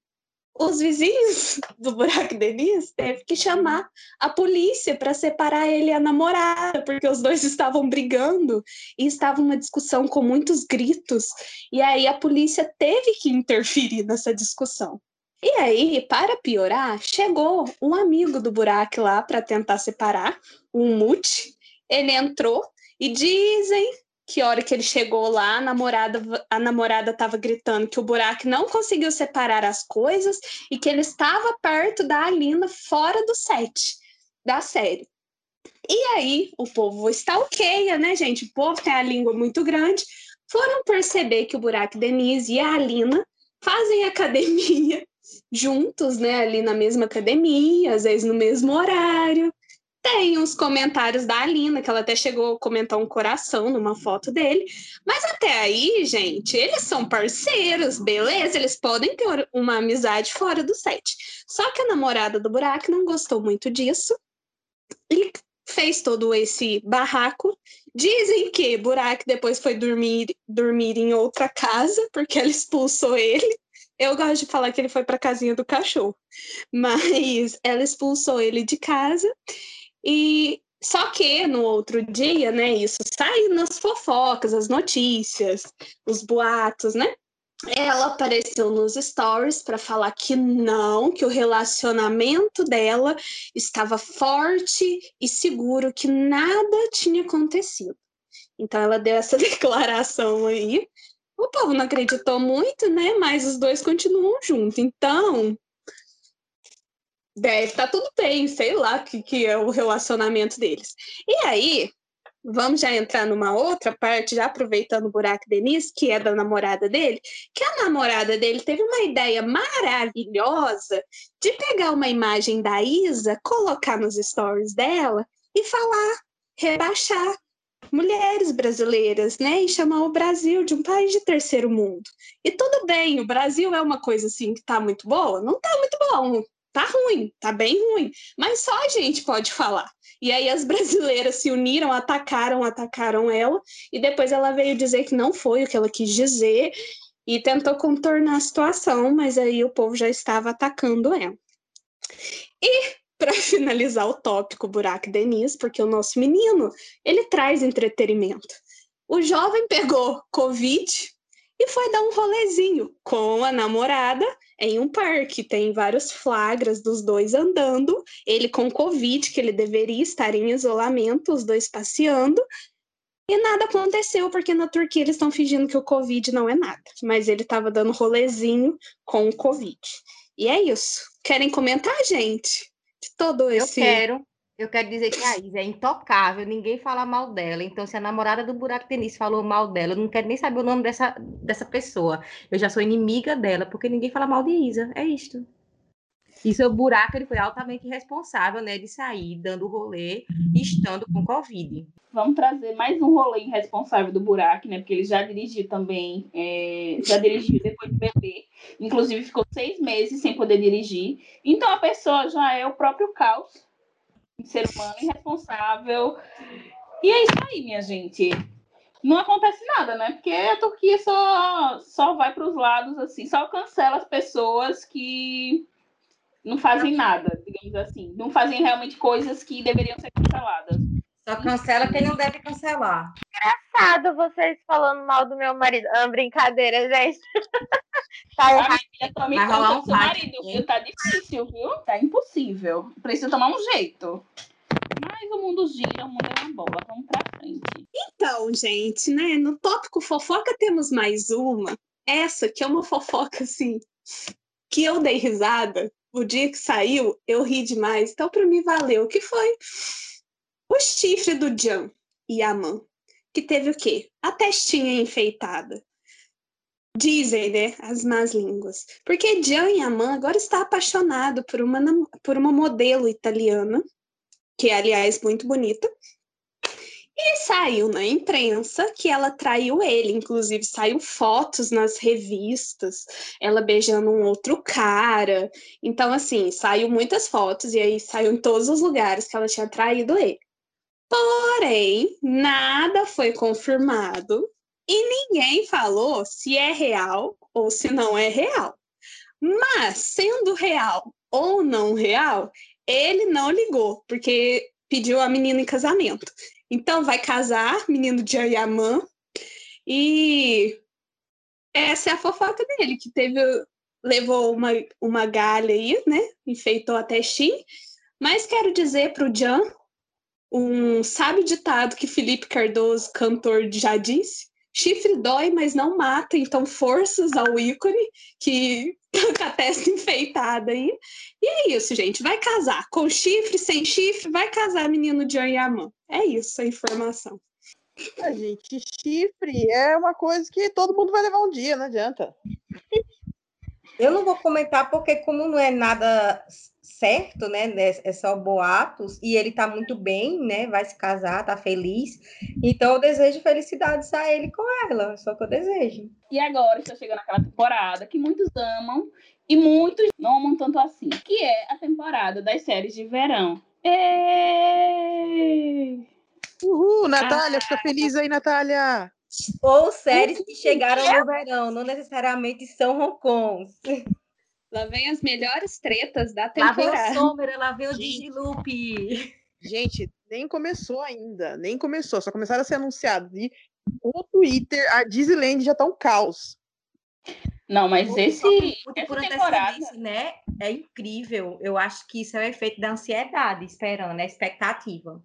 os vizinhos do Buraco Denise teve que chamar a polícia para separar ele e a namorada, porque os dois estavam brigando e estava uma discussão com muitos gritos. E aí a polícia teve que interferir nessa discussão. E aí, para piorar, chegou um amigo do Burak lá para tentar separar, o Mute. Ele entrou e dizem que hora que ele chegou lá, a namorada a namorada estava gritando que o Burak não conseguiu separar as coisas e que ele estava perto da Alina fora do set da série. E aí, o povo stalkeia, né, gente? O povo tem a língua muito grande. Foram perceber que o Burak Denise e a Alina fazem academia juntos, né, ali na mesma academia, às vezes no mesmo horário. Tem os comentários da Alina, que ela até chegou a comentar um coração numa foto dele. Mas até aí, gente, eles são parceiros, beleza? Eles podem ter uma amizade fora do set. Só que a namorada do Burak não gostou muito disso e fez todo esse barraco. Dizem que Burak depois foi dormir, dormir em outra casa, porque ela expulsou ele. Eu gosto de falar que ele foi para a casinha do cachorro, mas ela expulsou ele de casa e só que no outro dia, né, isso sai nas fofocas, as notícias, os boatos, né? Ela apareceu nos stories para falar que não, que o relacionamento dela estava forte e seguro, que nada tinha acontecido. Então ela deu essa declaração aí. O povo não acreditou muito, né? Mas os dois continuam juntos. Então, deve estar tá tudo bem, sei lá que, que é o relacionamento deles. E aí, vamos já entrar numa outra parte, já aproveitando o buraco Denise, que é da namorada dele, que a namorada dele teve uma ideia maravilhosa de pegar uma imagem da Isa, colocar nos stories dela e falar, rebaixar mulheres brasileiras, né? E chamar o Brasil de um país de terceiro mundo. E tudo bem, o Brasil é uma coisa assim que tá muito boa? Não tá muito bom tá ruim, tá bem ruim, mas só a gente pode falar. E aí as brasileiras se uniram, atacaram, atacaram ela, e depois ela veio dizer que não foi o que ela quis dizer e tentou contornar a situação, mas aí o povo já estava atacando ela. E para finalizar o tópico Buraco Denise, porque o nosso menino, ele traz entretenimento. O jovem pegou Covid e foi dar um rolezinho com a namorada em um parque. Tem vários flagras dos dois andando, ele com Covid, que ele deveria estar em isolamento, os dois passeando. E nada aconteceu, porque na Turquia eles estão fingindo que o Covid não é nada. Mas ele estava dando rolezinho com o Covid. E é isso. Querem comentar, gente? De todo esse. Eu quero. Eu quero dizer que a Isa é intocável, ninguém fala mal dela. Então, se a namorada do Buraco Tennis falou mal dela, eu não quero nem saber o nome dessa, dessa pessoa. Eu já sou inimiga dela, porque ninguém fala mal de Isa. É isto. E seu buraco ele foi altamente responsável, né, de sair dando rolê, estando com Covid. Vamos trazer mais um rolê irresponsável do buraco, né? Porque ele já dirigiu também, é, já dirigiu depois de bebê. Inclusive ficou seis meses sem poder dirigir. Então a pessoa já é o próprio caos ser humano irresponsável. E é isso aí, minha gente. Não acontece nada, né? Porque a Turquia só, só vai para os lados, assim, só cancela as pessoas que não fazem nada, digamos assim. Não fazem realmente coisas que deveriam ser canceladas. Só cancela quem não deve cancelar. Engraçado vocês falando mal do meu marido. Ah, brincadeira, gente. tá errado. Vai rolar um seu marido, viu? Tá difícil, viu? Tá impossível. Preciso tomar um jeito. Mas o mundo gira, o mundo é uma bola. Vamos pra frente. Então, gente, né? No tópico fofoca temos mais uma. Essa que é uma fofoca, assim, que eu dei risada. O dia que saiu, eu ri demais. Então, pra mim, valeu. O que foi? O chifre do Jan e Yaman, que teve o quê? A testinha enfeitada. Dizem, né, as más línguas. Porque Jan Yaman agora está apaixonado por uma, por uma modelo italiana, que é, aliás, muito bonita. E saiu na imprensa que ela traiu ele, inclusive saiu fotos nas revistas, ela beijando um outro cara. Então, assim, saiu muitas fotos e aí saiu em todos os lugares que ela tinha traído ele. Porém, nada foi confirmado e ninguém falou se é real ou se não é real. Mas, sendo real ou não real, ele não ligou, porque pediu a menina em casamento. Então, vai casar, menino de Ayamã, e essa é a fofoca dele, que teve levou uma, uma galha aí, né? Enfeitou a testinha. Mas quero dizer para o Jan um sábio ditado que Felipe Cardoso, cantor, já disse. Chifre dói, mas não mata, então forças ao ícone que tá com a testa enfeitada aí. E é isso, gente. Vai casar. Com chifre, sem chifre, vai casar menino Jan e Amã. É isso a informação. A gente, chifre é uma coisa que todo mundo vai levar um dia, não adianta. Eu não vou comentar porque como não é nada certo, né? É só boatos e ele tá muito bem, né? Vai se casar, tá feliz. Então eu desejo felicidades a ele com ela, é só que eu desejo. E agora está chegando aquela temporada que muitos amam e muitos não amam tanto assim, que é a temporada das séries de verão. Êêêê! Uhul, Natália, ah, fica feliz aí, Natália. Ou séries que chegaram no verão, não necessariamente são Hong Kong. Lá vem as melhores tretas da temporada. Lá vem o Sommer, lá vem o Digiloop. Gente, nem começou ainda, nem começou, só começaram a ser anunciados. E o Twitter, a Disneyland já tá um caos. Não, mas esse por essa temporada, né? É incrível. Eu acho que isso é o efeito da ansiedade, esperando, é expectativa.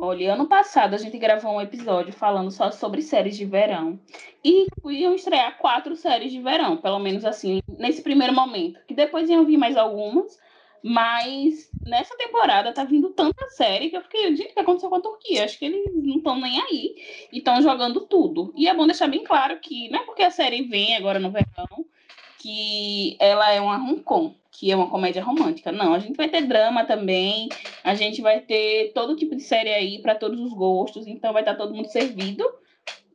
Olha, ano passado a gente gravou um episódio falando só sobre séries de verão. E iam estrear quatro séries de verão, pelo menos assim, nesse primeiro momento. Que depois iam vir mais algumas. Mas nessa temporada tá vindo tanta série que eu fiquei, gente, o que aconteceu com a Turquia? Acho que eles não estão nem aí e estão jogando tudo. E é bom deixar bem claro que não é porque a série vem agora no verão que ela é uma Hong Kong que é uma comédia romântica. Não, a gente vai ter drama também, a gente vai ter todo tipo de série aí para todos os gostos, então vai estar todo mundo servido.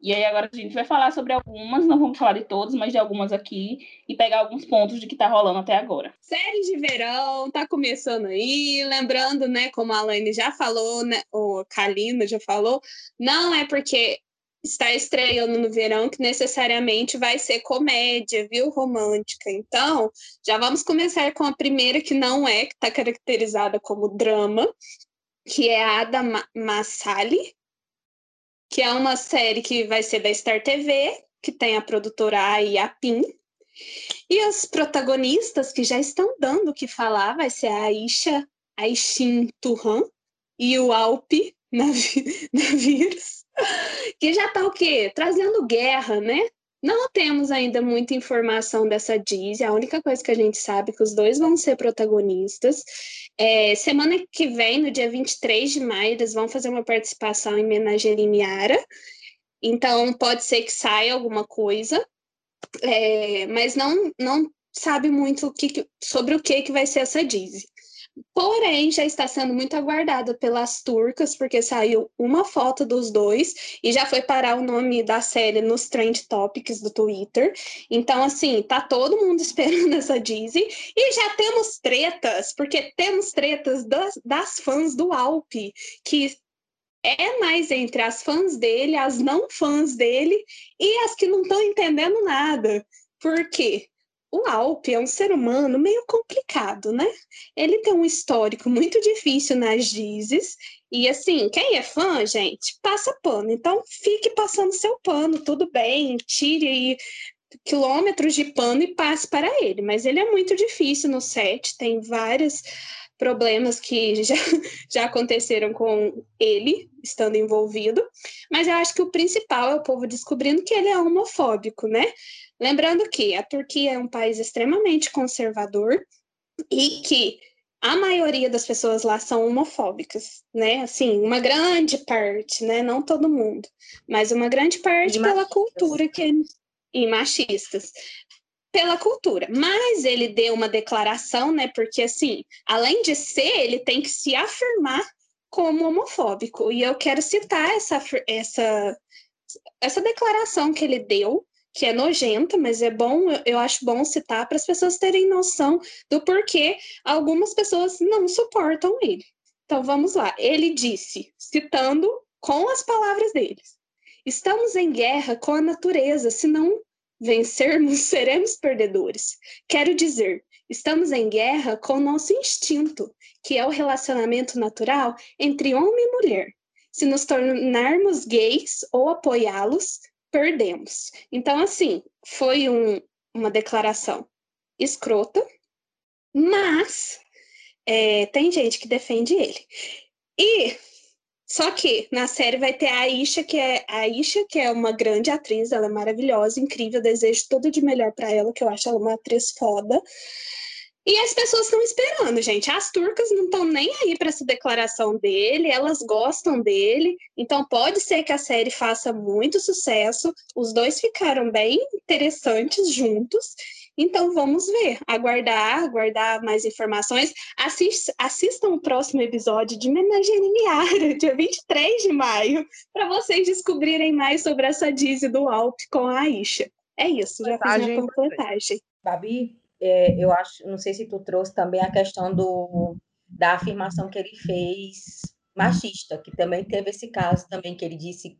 E aí agora a gente vai falar sobre algumas, não vamos falar de todas, mas de algumas aqui e pegar alguns pontos de que tá rolando até agora. Séries de verão, tá começando aí, lembrando, né, como a Alaine já falou, né, o Kalina já falou, não é porque está estreando no verão que necessariamente vai ser comédia, viu? Romântica. Então, já vamos começar com a primeira que não é, que está caracterizada como drama, que é a Ada Massali, que é uma série que vai ser da Star TV, que tem a produtora A e. E os protagonistas que já estão dando o que falar vai ser a Aisha, Aishin Turhan e o Alpe Navirs que já está o quê? Trazendo guerra, né? Não temos ainda muita informação dessa Disney. A única coisa que a gente sabe é que os dois vão ser protagonistas. É, semana que vem, no dia 23 de maio, eles vão fazer uma participação em Menagerie Miara. Então, pode ser que saia alguma coisa, é, mas não, não sabe muito o que, sobre o que, que vai ser essa Disney. Porém, já está sendo muito aguardada pelas turcas, porque saiu uma foto dos dois e já foi parar o nome da série nos trend topics do Twitter. Então, assim, tá todo mundo esperando essa Disney. E já temos tretas, porque temos tretas das, das fãs do Alpe, que é mais entre as fãs dele, as não fãs dele e as que não estão entendendo nada. Por quê? O Alpe é um ser humano meio complicado, né? Ele tem um histórico muito difícil nas dizes, e assim, quem é fã, gente, passa pano. Então, fique passando seu pano, tudo bem, tire aí quilômetros de pano e passe para ele. Mas ele é muito difícil no set, tem vários problemas que já, já aconteceram com ele, estando envolvido. Mas eu acho que o principal é o povo descobrindo que ele é homofóbico, né? Lembrando que a Turquia é um país extremamente conservador e que a maioria das pessoas lá são homofóbicas, né? Assim, uma grande parte, né? Não todo mundo, mas uma grande parte pela cultura que e machistas pela cultura. Mas ele deu uma declaração, né? Porque assim, além de ser, ele tem que se afirmar como homofóbico. E eu quero citar essa essa essa declaração que ele deu que é nojenta, mas é bom, eu acho bom citar para as pessoas terem noção do porquê algumas pessoas não suportam ele. Então vamos lá. Ele disse, citando com as palavras deles: Estamos em guerra com a natureza, se não vencermos, seremos perdedores. Quero dizer, estamos em guerra com o nosso instinto, que é o relacionamento natural entre homem e mulher. Se nos tornarmos gays ou apoiá-los, perdemos. Então, assim, foi um, uma declaração escrota, mas é, tem gente que defende ele. E só que na série vai ter a Aisha, que é a Aisha, que é uma grande atriz, ela é maravilhosa, incrível, desejo tudo de melhor para ela, que eu acho ela uma atriz foda. E as pessoas estão esperando, gente. As turcas não estão nem aí para essa declaração dele, elas gostam dele. Então pode ser que a série faça muito sucesso. Os dois ficaram bem interessantes juntos. Então vamos ver, aguardar, aguardar mais informações. Assist, assistam o próximo episódio de Menagerie dia 23 de maio, para vocês descobrirem mais sobre essa Dizzy do Alp com a Aisha. É isso, já fiz minha completagem. Babi, é, eu acho, não sei se tu trouxe também a questão do, da afirmação que ele fez machista, que também teve esse caso também que ele disse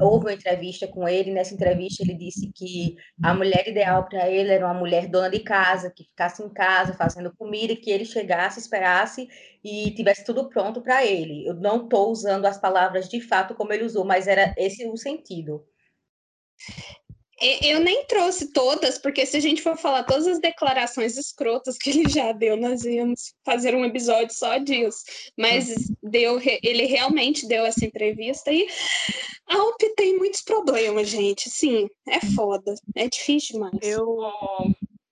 houve uma entrevista com ele, nessa entrevista ele disse que a mulher ideal para ele era uma mulher dona de casa, que ficasse em casa fazendo comida, que ele chegasse, esperasse e tivesse tudo pronto para ele. Eu não estou usando as palavras de fato como ele usou, mas era esse o sentido. Eu nem trouxe todas, porque se a gente for falar todas as declarações escrotas que ele já deu, nós íamos fazer um episódio só disso. Mas deu, ele realmente deu essa entrevista e a Alp tem muitos problemas, gente. Sim, é foda. É difícil demais. Eu,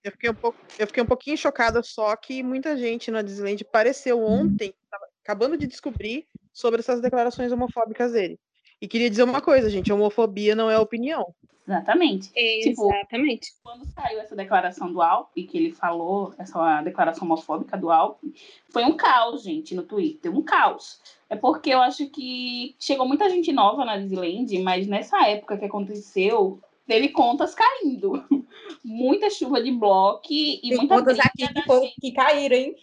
eu, fiquei, um pouco, eu fiquei um pouquinho chocada só que muita gente na Disneyland pareceu ontem, acabando de descobrir, sobre essas declarações homofóbicas dele. E queria dizer uma coisa, gente: homofobia não é opinião. Exatamente. Tipo, Exatamente. Tipo, quando saiu essa declaração do Alp, que ele falou, essa declaração homofóbica do Alp, foi um caos, gente, no Twitter. Um caos. É porque eu acho que chegou muita gente nova na Disneyland, mas nessa época que aconteceu, teve contas caindo. muita chuva de bloco e Tem muita contas aqui que, foi, que caíram, hein?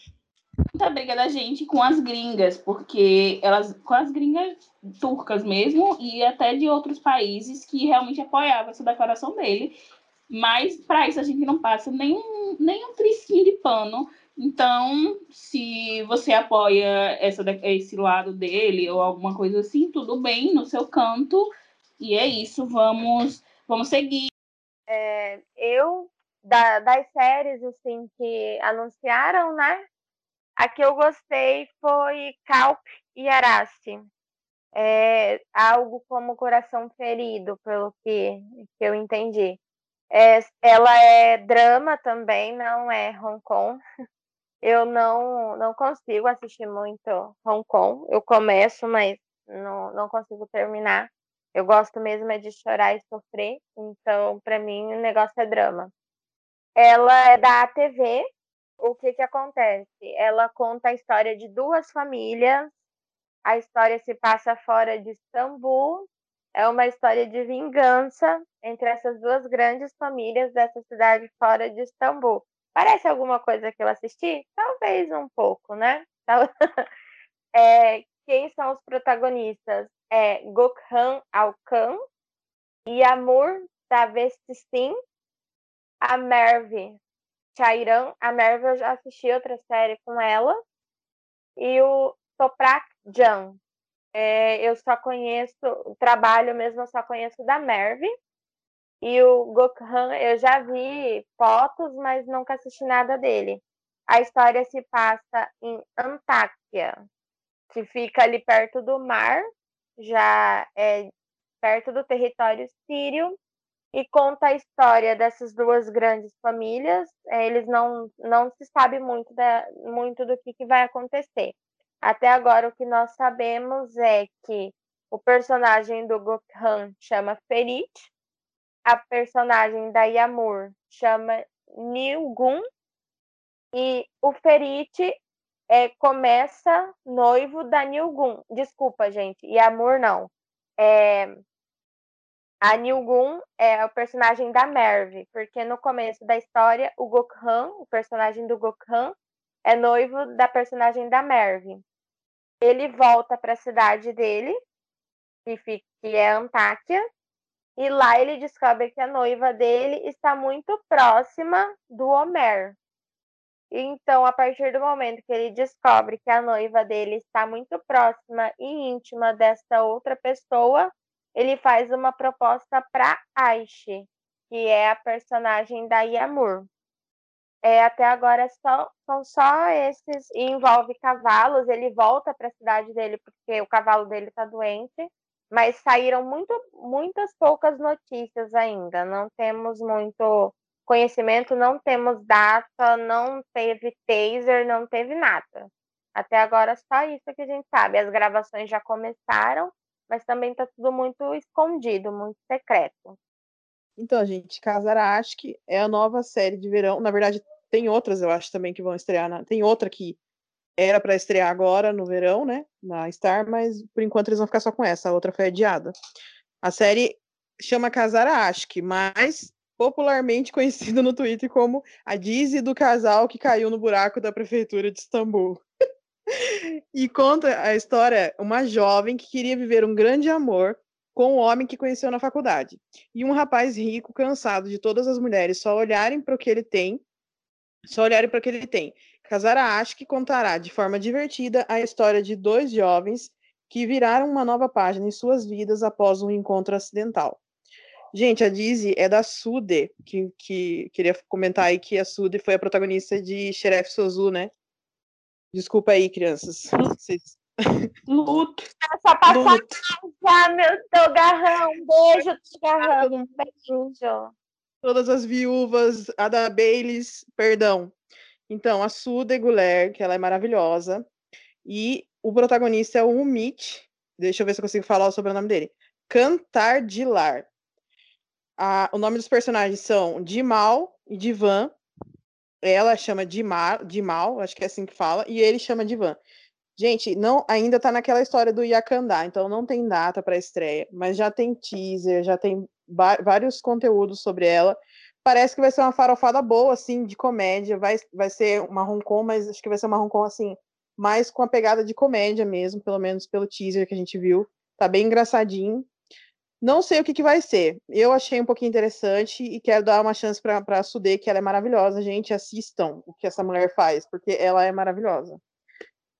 Muita briga da gente com as gringas, porque elas, com as gringas turcas mesmo, e até de outros países que realmente apoiavam essa declaração dele. Mas para isso a gente não passa nenhum, nenhum trisquinho de pano. Então, se você apoia essa, esse lado dele ou alguma coisa assim, tudo bem no seu canto. E é isso, vamos, vamos seguir. É, eu, da, das séries assim que anunciaram, né? A que eu gostei foi Calp e Araste. É algo como Coração Ferido, pelo que, que eu entendi. É, ela é drama também, não é Hong Kong. Eu não, não consigo assistir muito Hong Kong. Eu começo, mas não, não consigo terminar. Eu gosto mesmo é de chorar e sofrer. Então, para mim, o negócio é drama. Ela é da ATV, o que que acontece? Ela conta a história de duas famílias. A história se passa fora de Istambul. É uma história de vingança entre essas duas grandes famílias dessa cidade fora de Istambul. Parece alguma coisa que eu assisti? Talvez um pouco, né? É, quem são os protagonistas? É Gokhan Alkan, Yamur Tavestistin, a Merve Chairan, a Merve eu já assisti outra série com ela. E o Toprak Jan. É, eu só conheço, o trabalho mesmo eu só conheço da Merve. E o Gokhan, eu já vi fotos, mas nunca assisti nada dele. A história se passa em Antáquia, que fica ali perto do mar, já é perto do território sírio e conta a história dessas duas grandes famílias. É, eles não, não se sabe muito, da, muito do que, que vai acontecer. Até agora, o que nós sabemos é que o personagem do Gokhan chama Ferit, a personagem da Yamur chama Nilgun, e o Ferit é, começa noivo da Nilgun. Desculpa, gente, Yamur não. É, a Nilgun é o personagem da Merve, porque no começo da história, o Gokhan, o personagem do Gokhan, é noivo da personagem da Merve. Ele volta para a cidade dele, que, fica, que é Antáquia, e lá ele descobre que a noiva dele está muito próxima do Homer. Então, a partir do momento que ele descobre que a noiva dele está muito próxima e íntima desta outra pessoa, ele faz uma proposta para Aishi, que é a personagem da Yamur. É, até agora só, são só esses, e envolve cavalos. Ele volta para a cidade dele porque o cavalo dele está doente, mas saíram muito, muitas poucas notícias ainda. Não temos muito conhecimento, não temos data, não teve taser, não teve nada. Até agora só isso que a gente sabe. As gravações já começaram, mas também está tudo muito escondido, muito secreto. Então, gente, Casara acho que é a nova série de verão. Na verdade, tem outras, eu acho, também que vão estrear. Na... Tem outra que era para estrear agora no verão, né? Na Star, mas por enquanto eles vão ficar só com essa. A outra foi adiada. A série chama Casara Ashk, mas popularmente conhecida no Twitter como a Dizzy do casal que caiu no buraco da prefeitura de Istambul. E conta a história uma jovem que queria viver um grande amor com um homem que conheceu na faculdade. E um rapaz rico, cansado de todas as mulheres só olharem para o que ele tem, só olharem para o que ele tem. Casara acha que contará de forma divertida a história de dois jovens que viraram uma nova página em suas vidas após um encontro acidental. Gente, a Dizzy é da Sude, que, que queria comentar aí que a Sude foi a protagonista de Sheriff Sozu, né? Desculpa aí, crianças. Vocês Luto. Só passar já, meu Togarrão. Beijo, Togarrão. Beijo. Todas as viúvas, a da Baileys, perdão. Então, a Sue Deguler, que ela é maravilhosa. E o protagonista é o Umit. Deixa eu ver se eu consigo falar sobre o nome dele. Cantar de Lar. A, o nome dos personagens são Dimal e Divan. Ela chama Dimar, Dimal, acho que é assim que fala, e ele chama Divan. Gente, não, ainda tá naquela história do Yakandá, então não tem data para estreia, mas já tem teaser, já tem vários conteúdos sobre ela. Parece que vai ser uma farofada boa, assim, de comédia. Vai, vai ser uma Hong mas acho que vai ser uma Hong assim, mais com a pegada de comédia mesmo, pelo menos pelo teaser que a gente viu. Tá bem engraçadinho. Não sei o que, que vai ser. Eu achei um pouquinho interessante e quero dar uma chance para a Sudê, que ela é maravilhosa. Gente, assistam o que essa mulher faz, porque ela é maravilhosa.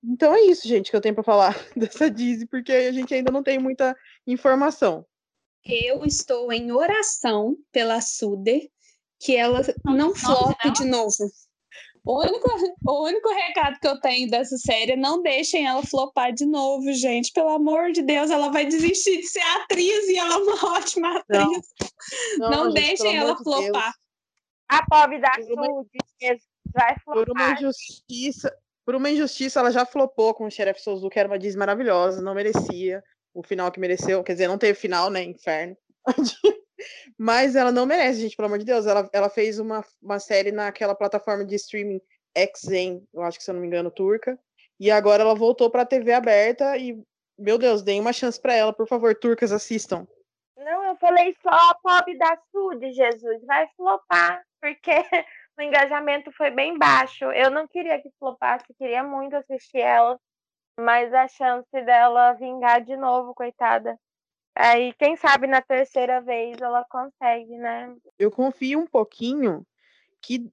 Então é isso, gente, que eu tenho para falar dessa Dizzy, porque a gente ainda não tem muita informação. Eu estou em oração pela Sude, que ela não flope de novo. O único, o único recado que eu tenho dessa série é não deixem ela flopar de novo, gente. Pelo amor de Deus, ela vai desistir de ser atriz e ela é uma ótima atriz. Não, não, não gente, deixem ela flopar. Deus. A pobre da Sude vai flopar. Por uma injustiça, por uma injustiça, ela já flopou com o Sheriff Sozu, que era uma Diz maravilhosa, não merecia o final que mereceu. Quer dizer, não teve final, né? Inferno. Mas ela não merece, gente, pelo amor de Deus. Ela, ela fez uma, uma série naquela plataforma de streaming Xen, eu acho que se eu não me engano, turca. E agora ela voltou para a TV aberta e, meu Deus, deem uma chance para ela, por favor, turcas, assistam. Não, eu falei só a pobre da Sud, Jesus. Vai flopar, porque o engajamento foi bem baixo. Eu não queria que flopasse, queria muito assistir ela, mas a chance dela vingar de novo, coitada. Aí, quem sabe na terceira vez ela consegue, né? Eu confio um pouquinho que,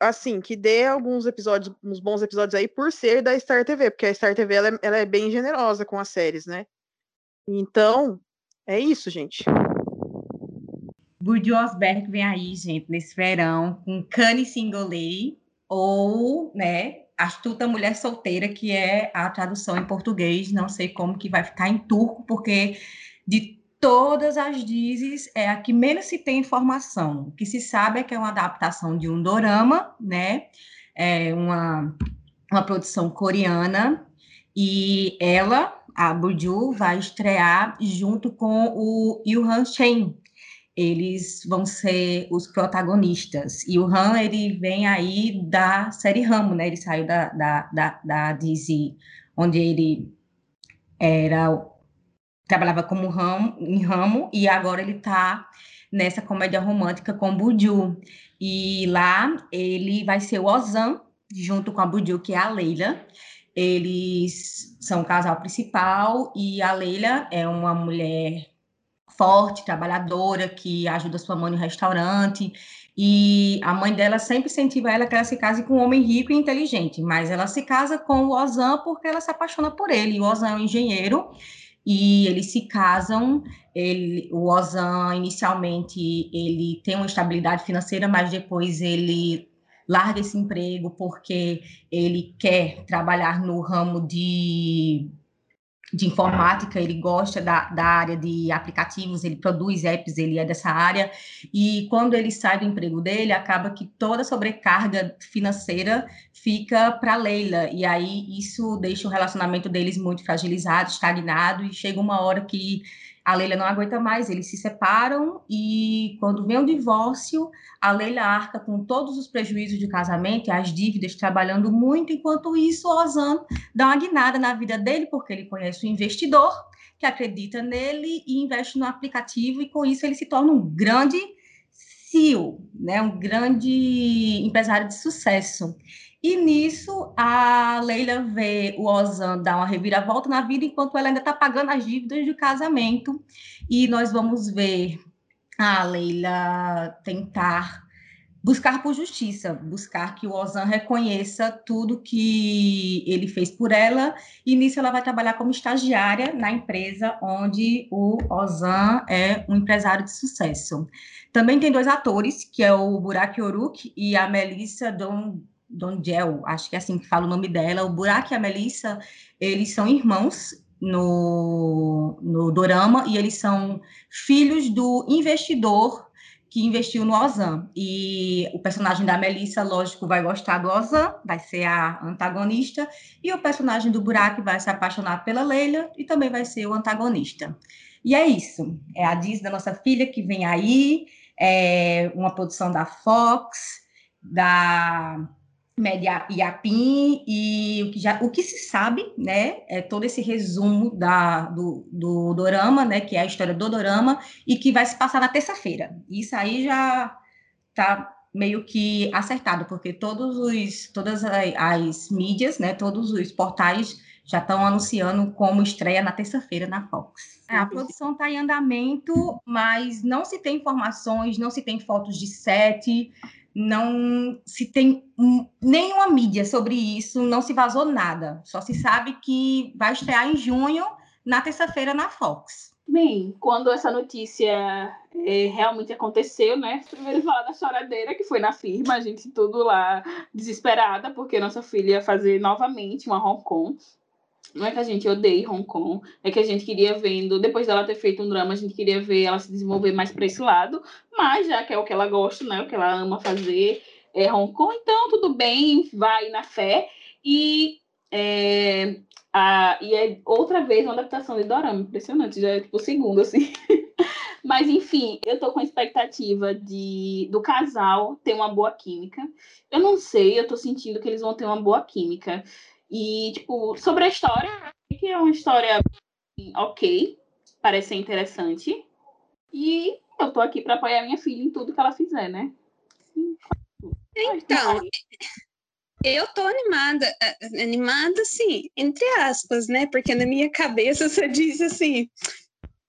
assim, que dê alguns episódios, uns bons episódios aí por ser da Star TV, porque a Star TV ela é, ela é bem generosa com as séries, né? Então, é isso, gente. Burdio Osberg vem aí, gente, nesse verão, com Cane Singolei, ou, né, Astuta Mulher Solteira, que é a tradução em português, não sei como que vai ficar em turco, porque de todas as dizes é a que menos se tem informação. O que se sabe é que é uma adaptação de um dorama, né, é uma, uma produção coreana, e ela, a Burju, vai estrear junto com o Yuhan Chen, eles vão ser os protagonistas. E o Han, ele vem aí da série Ramo, né? Ele saiu da, da, da, da Disney, onde ele era trabalhava como ramo, em Ramo, e agora ele está nessa comédia romântica com Buju. E lá ele vai ser o Ozan, junto com a Buju, que é a Leila. Eles são o casal principal, e a Leila é uma mulher forte, trabalhadora, que ajuda sua mãe no restaurante. E a mãe dela sempre incentiva ela que ela se case com um homem rico e inteligente, mas ela se casa com o Ozan porque ela se apaixona por ele. O Ozan é um engenheiro e eles se casam. Ele, o Ozan inicialmente ele tem uma estabilidade financeira, mas depois ele larga esse emprego porque ele quer trabalhar no ramo de de informática, ele gosta da, da área de aplicativos, ele produz apps, ele é dessa área, e quando ele sai do emprego dele, acaba que toda a sobrecarga financeira fica para Leila, e aí isso deixa o relacionamento deles muito fragilizado, estagnado, e chega uma hora que a Leila não aguenta mais, eles se separam e quando vem o divórcio, a Leila arca com todos os prejuízos de casamento e as dívidas, trabalhando muito, enquanto isso o Ozan dá uma guinada na vida dele, porque ele conhece o investidor que acredita nele e investe no aplicativo e com isso ele se torna um grande CEO, né, um grande empresário de sucesso. E nisso, a Leila vê o Ozan dar uma reviravolta na vida, enquanto ela ainda está pagando as dívidas do casamento. E nós vamos ver a Leila tentar buscar por justiça, buscar que o Ozan reconheça tudo que ele fez por ela, e nisso ela vai trabalhar como estagiária na empresa onde o Ozan é um empresário de sucesso. Também tem dois atores, que é o Burak Yoruk e a Melissa Don Dongel, acho que é assim que fala o nome dela, o Burak e a Melissa, eles são irmãos no, no Dorama e eles são filhos do investidor que investiu no Ozan. E o personagem da Melissa, lógico, vai gostar do Ozan, vai ser a antagonista, e o personagem do Burak vai se apaixonar pela Leila e também vai ser o antagonista. E é isso. É a Disney da nossa filha que vem aí, é uma produção da Fox, da Média Iapim e o que, já, o que se sabe, né, é todo esse resumo da, do, do Dorama, né, que é a história do Dorama, e que vai se passar na terça-feira. Isso aí já está meio que acertado, porque todos os, todas as mídias, né, todos os portais já estão anunciando como estreia na terça-feira na Fox. É, a produção está em andamento, mas não se tem informações, não se tem fotos de set, não se tem nenhuma mídia sobre isso, não se vazou nada. Só se sabe que vai estrear em junho, na terça-feira, na Fox. Bem, quando essa notícia é, realmente aconteceu, né? Primeiro falar da choradeira que foi na firma, a gente tudo lá desesperada, porque nossa filha ia fazer novamente uma Hong Kong. Não é que a gente odeie Hong Kong, é que a gente queria vendo, depois dela ter feito um drama, a gente queria ver ela se desenvolver mais para esse lado, mas já que é o que ela gosta, né, o que ela ama fazer, é Hong Kong, então tudo bem, vai na fé. E é, a, e é outra vez uma adaptação de Dorama, impressionante, já é tipo o segundo, assim. Mas enfim, eu tô com expectativa de do casal ter uma boa química. Eu não sei, eu tô sentindo que eles vão ter uma boa química. E, tipo, sobre a história, que é uma história ok, parece ser interessante. E eu tô aqui para apoiar minha filha em tudo que ela fizer, né? Então, eu tô animada, animada, sim, entre aspas, né? Porque na minha cabeça você diz assim,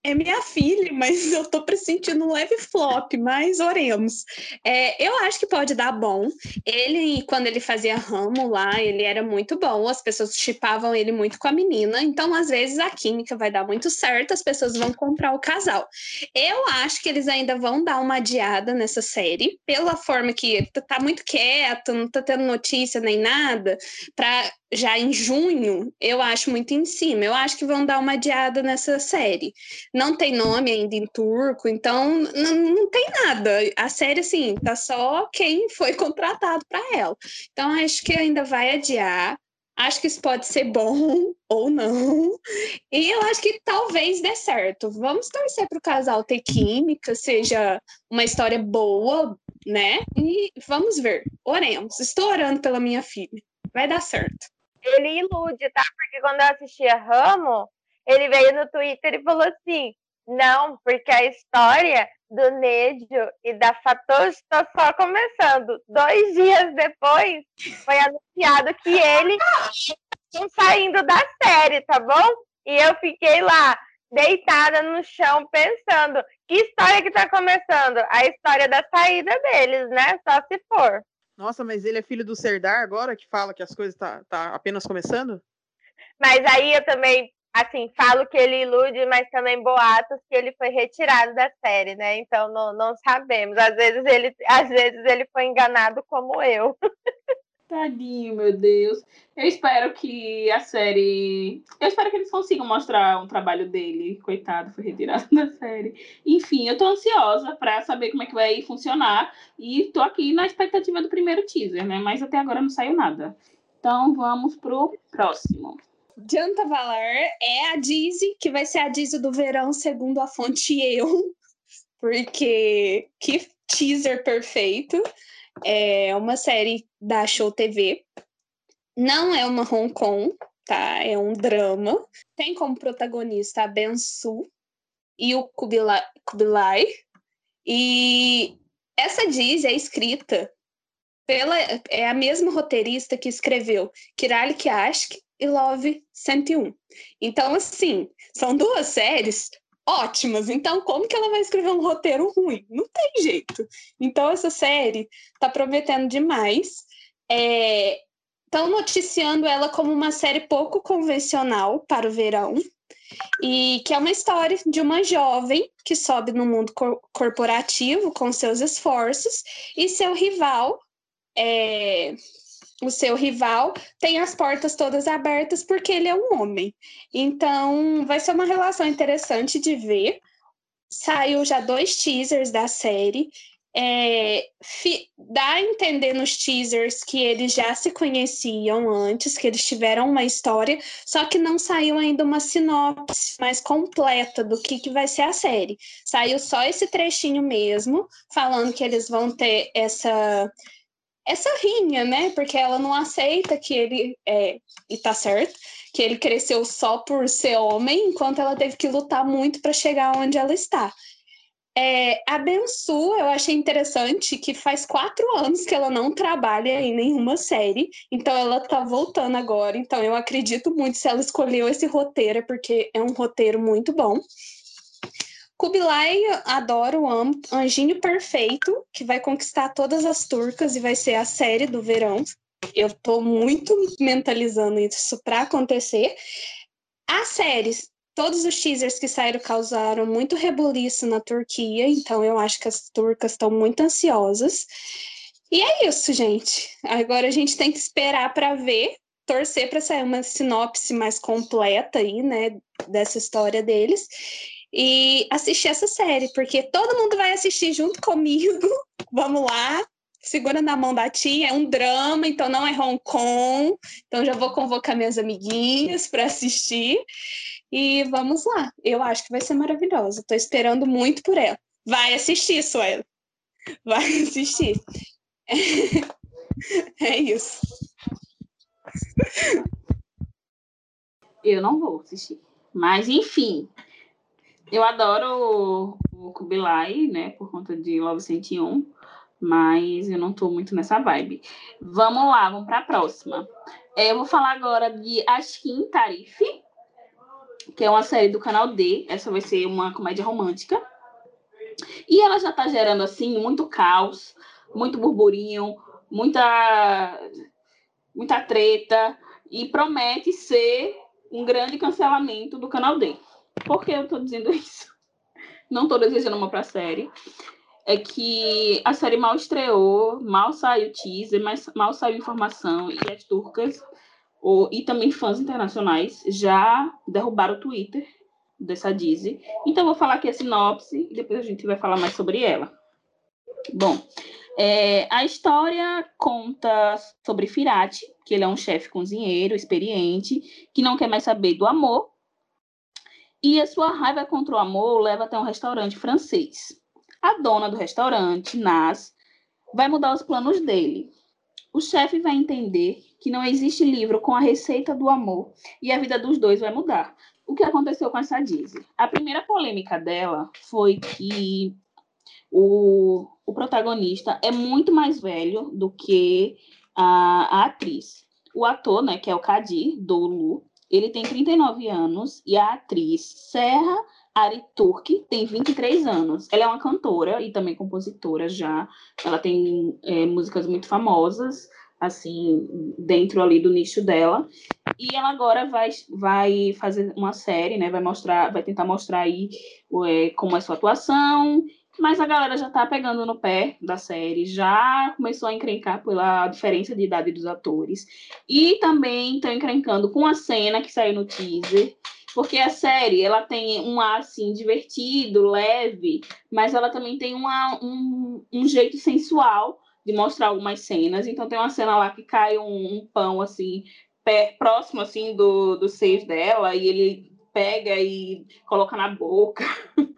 é minha filha, mas eu tô pressentindo um leve flop, mas oremos. É, eu acho que pode dar bom. Ele, quando ele fazia ramo lá, ele era muito bom, as pessoas chipavam ele muito com a menina, então às vezes a química vai dar muito certo, as pessoas vão comprar o casal. Eu acho que eles ainda vão dar uma adiada nessa série, pela forma que tá muito quieto, não tá tendo notícia nem nada, para já em junho, eu acho muito em cima. Eu acho que vão dar uma adiada nessa série. Não tem nome ainda em turco, então não, não tem nada. A série, assim, tá só quem foi contratado para ela. Então, acho que ainda vai adiar. Acho que isso pode ser bom ou não. E eu acho que talvez dê certo. Vamos torcer para o casal ter química, seja uma história boa, né? E vamos ver. Oremos. Estou orando pela minha filha. Vai dar certo ele ilude, tá? Porque quando eu assistia Ramo, ele veio no Twitter e falou assim: não, porque a história do Nedio e da Fatoshi está só começando. Dois dias depois, foi anunciado que ele estão saindo da série, tá bom? E eu fiquei lá, deitada no chão, pensando: que história que tá começando? A história da saída deles, né? Só se for. Nossa, mas ele é filho do Serdar agora, que fala que as coisas tá, tá apenas começando? Mas aí eu também assim, falo que ele ilude, mas também boatos que ele foi retirado da série, né? Então não, não sabemos. Às vezes ele, às vezes ele foi enganado como eu. Tadinho, meu Deus. Eu espero que a série. Eu espero que eles consigam mostrar um trabalho dele. Coitado, foi retirado da série. Enfim, eu tô ansiosa para saber como é que vai funcionar. E tô aqui na expectativa do primeiro teaser, né? Mas até agora não saiu nada. Então vamos pro próximo. Janta Valar é a Dizzy, que vai ser a Dizzy do verão, segundo a fonte eu. Porque que teaser perfeito. É uma série da Show TV. Não é uma Hong Kong, tá? É um drama. Tem como protagonista a Ben Su e o Kubilai. Kubilai. E essa diz é escrita pela é a mesma roteirista que escreveu Kirali Kashk e Love 101. Então, assim, são duas séries ótimas. Então, como que ela vai escrever um roteiro ruim? Não tem jeito. Então, essa série tá prometendo demais. Estão é, noticiando ela como uma série pouco convencional para o verão. E que é uma história de uma jovem que sobe no mundo cor corporativo com seus esforços e seu rival é, o seu rival tem as portas todas abertas porque ele é um homem. Então, vai ser uma relação interessante de ver. Saiu já dois teasers da série. É, dá a entender nos teasers que eles já se conheciam antes, que eles tiveram uma história, só que não saiu ainda uma sinopse mais completa do que, que vai ser a série. Saiu só esse trechinho mesmo, falando que eles vão ter essa essa rinha, né? Porque ela não aceita que ele é, e tá certo, que ele cresceu só por ser homem, enquanto ela teve que lutar muito para chegar onde ela está. É, a Bensu, eu achei interessante que faz quatro anos que ela não trabalha em nenhuma série, então ela tá voltando agora. Então eu acredito muito se ela escolheu esse roteiro, porque é um roteiro muito bom. Kubilai, adoro, amo. Anjinho Perfeito, que vai conquistar todas as turcas e vai ser a série do verão. Eu tô muito mentalizando isso para acontecer. As séries, todos os teasers que saíram causaram muito rebuliço na Turquia, então eu acho que as turcas estão muito ansiosas. E é isso, gente. Agora a gente tem que esperar para ver, torcer para sair uma sinopse mais completa aí, né, dessa história deles e assistir essa série, porque todo mundo vai assistir junto comigo. Vamos lá, segura na mão da tia, é um drama, então não é Hong Kong. Então já vou convocar minhas amiguinhas para assistir. E vamos lá. Eu acho que vai ser maravilhosa. Estou esperando muito por ela. Vai assistir, Suela. Vai assistir. É isso. Eu não vou assistir. Mas, enfim, eu adoro o, o Kubilai, né, por conta de Love 101, mas eu não tô muito nessa vibe. Vamos lá, vamos para a próxima. É, eu vou falar agora de Ashkin Tarif, que é uma série do canal D. Essa vai ser uma comédia romântica. E ela já tá gerando, assim, muito caos, muito burburinho, muita, muita treta, e promete ser um grande cancelamento do canal D. Por que eu estou dizendo isso? Não estou desejando uma para a série. É que a série mal estreou, mal saiu teaser, mas mal saiu informação e as turcas ou, e também fãs internacionais já derrubaram o Twitter dessa Disney. Então, vou falar aqui a sinopse e depois a gente vai falar mais sobre ela. Bom, é, a história conta sobre Firati, que ele é um chefe cozinheiro experiente, que não quer mais saber do amor e a sua raiva contra o amor leva até um restaurante francês. A dona do restaurante, Nas, vai mudar os planos dele. O chefe vai entender que não existe livro com a receita do amor e a vida dos dois vai mudar. O que aconteceu com essa Dizzy? A primeira polêmica dela foi que o, o protagonista é muito mais velho do que a, a atriz. O ator, né, que é o Kadir, do Lu, ele tem 39 anos e a atriz Serra Ariturk tem 23 anos. Ela é uma cantora e também compositora já. Ela tem é, músicas muito famosas, assim, dentro ali do nicho dela. E ela agora vai, vai fazer uma série, né? Vai mostrar, vai tentar mostrar aí é, como é sua atuação. Mas a galera já tá pegando no pé da série, já começou a encrencar pela diferença de idade dos atores. E também estão encrencando com a cena que saiu no teaser, porque a série ela tem um ar assim divertido, leve, mas ela também tem uma, um, um jeito sensual de mostrar algumas cenas. Então tem uma cena lá que cai um, um pão assim pé, próximo assim do, do seio dela e ele pega e coloca na boca.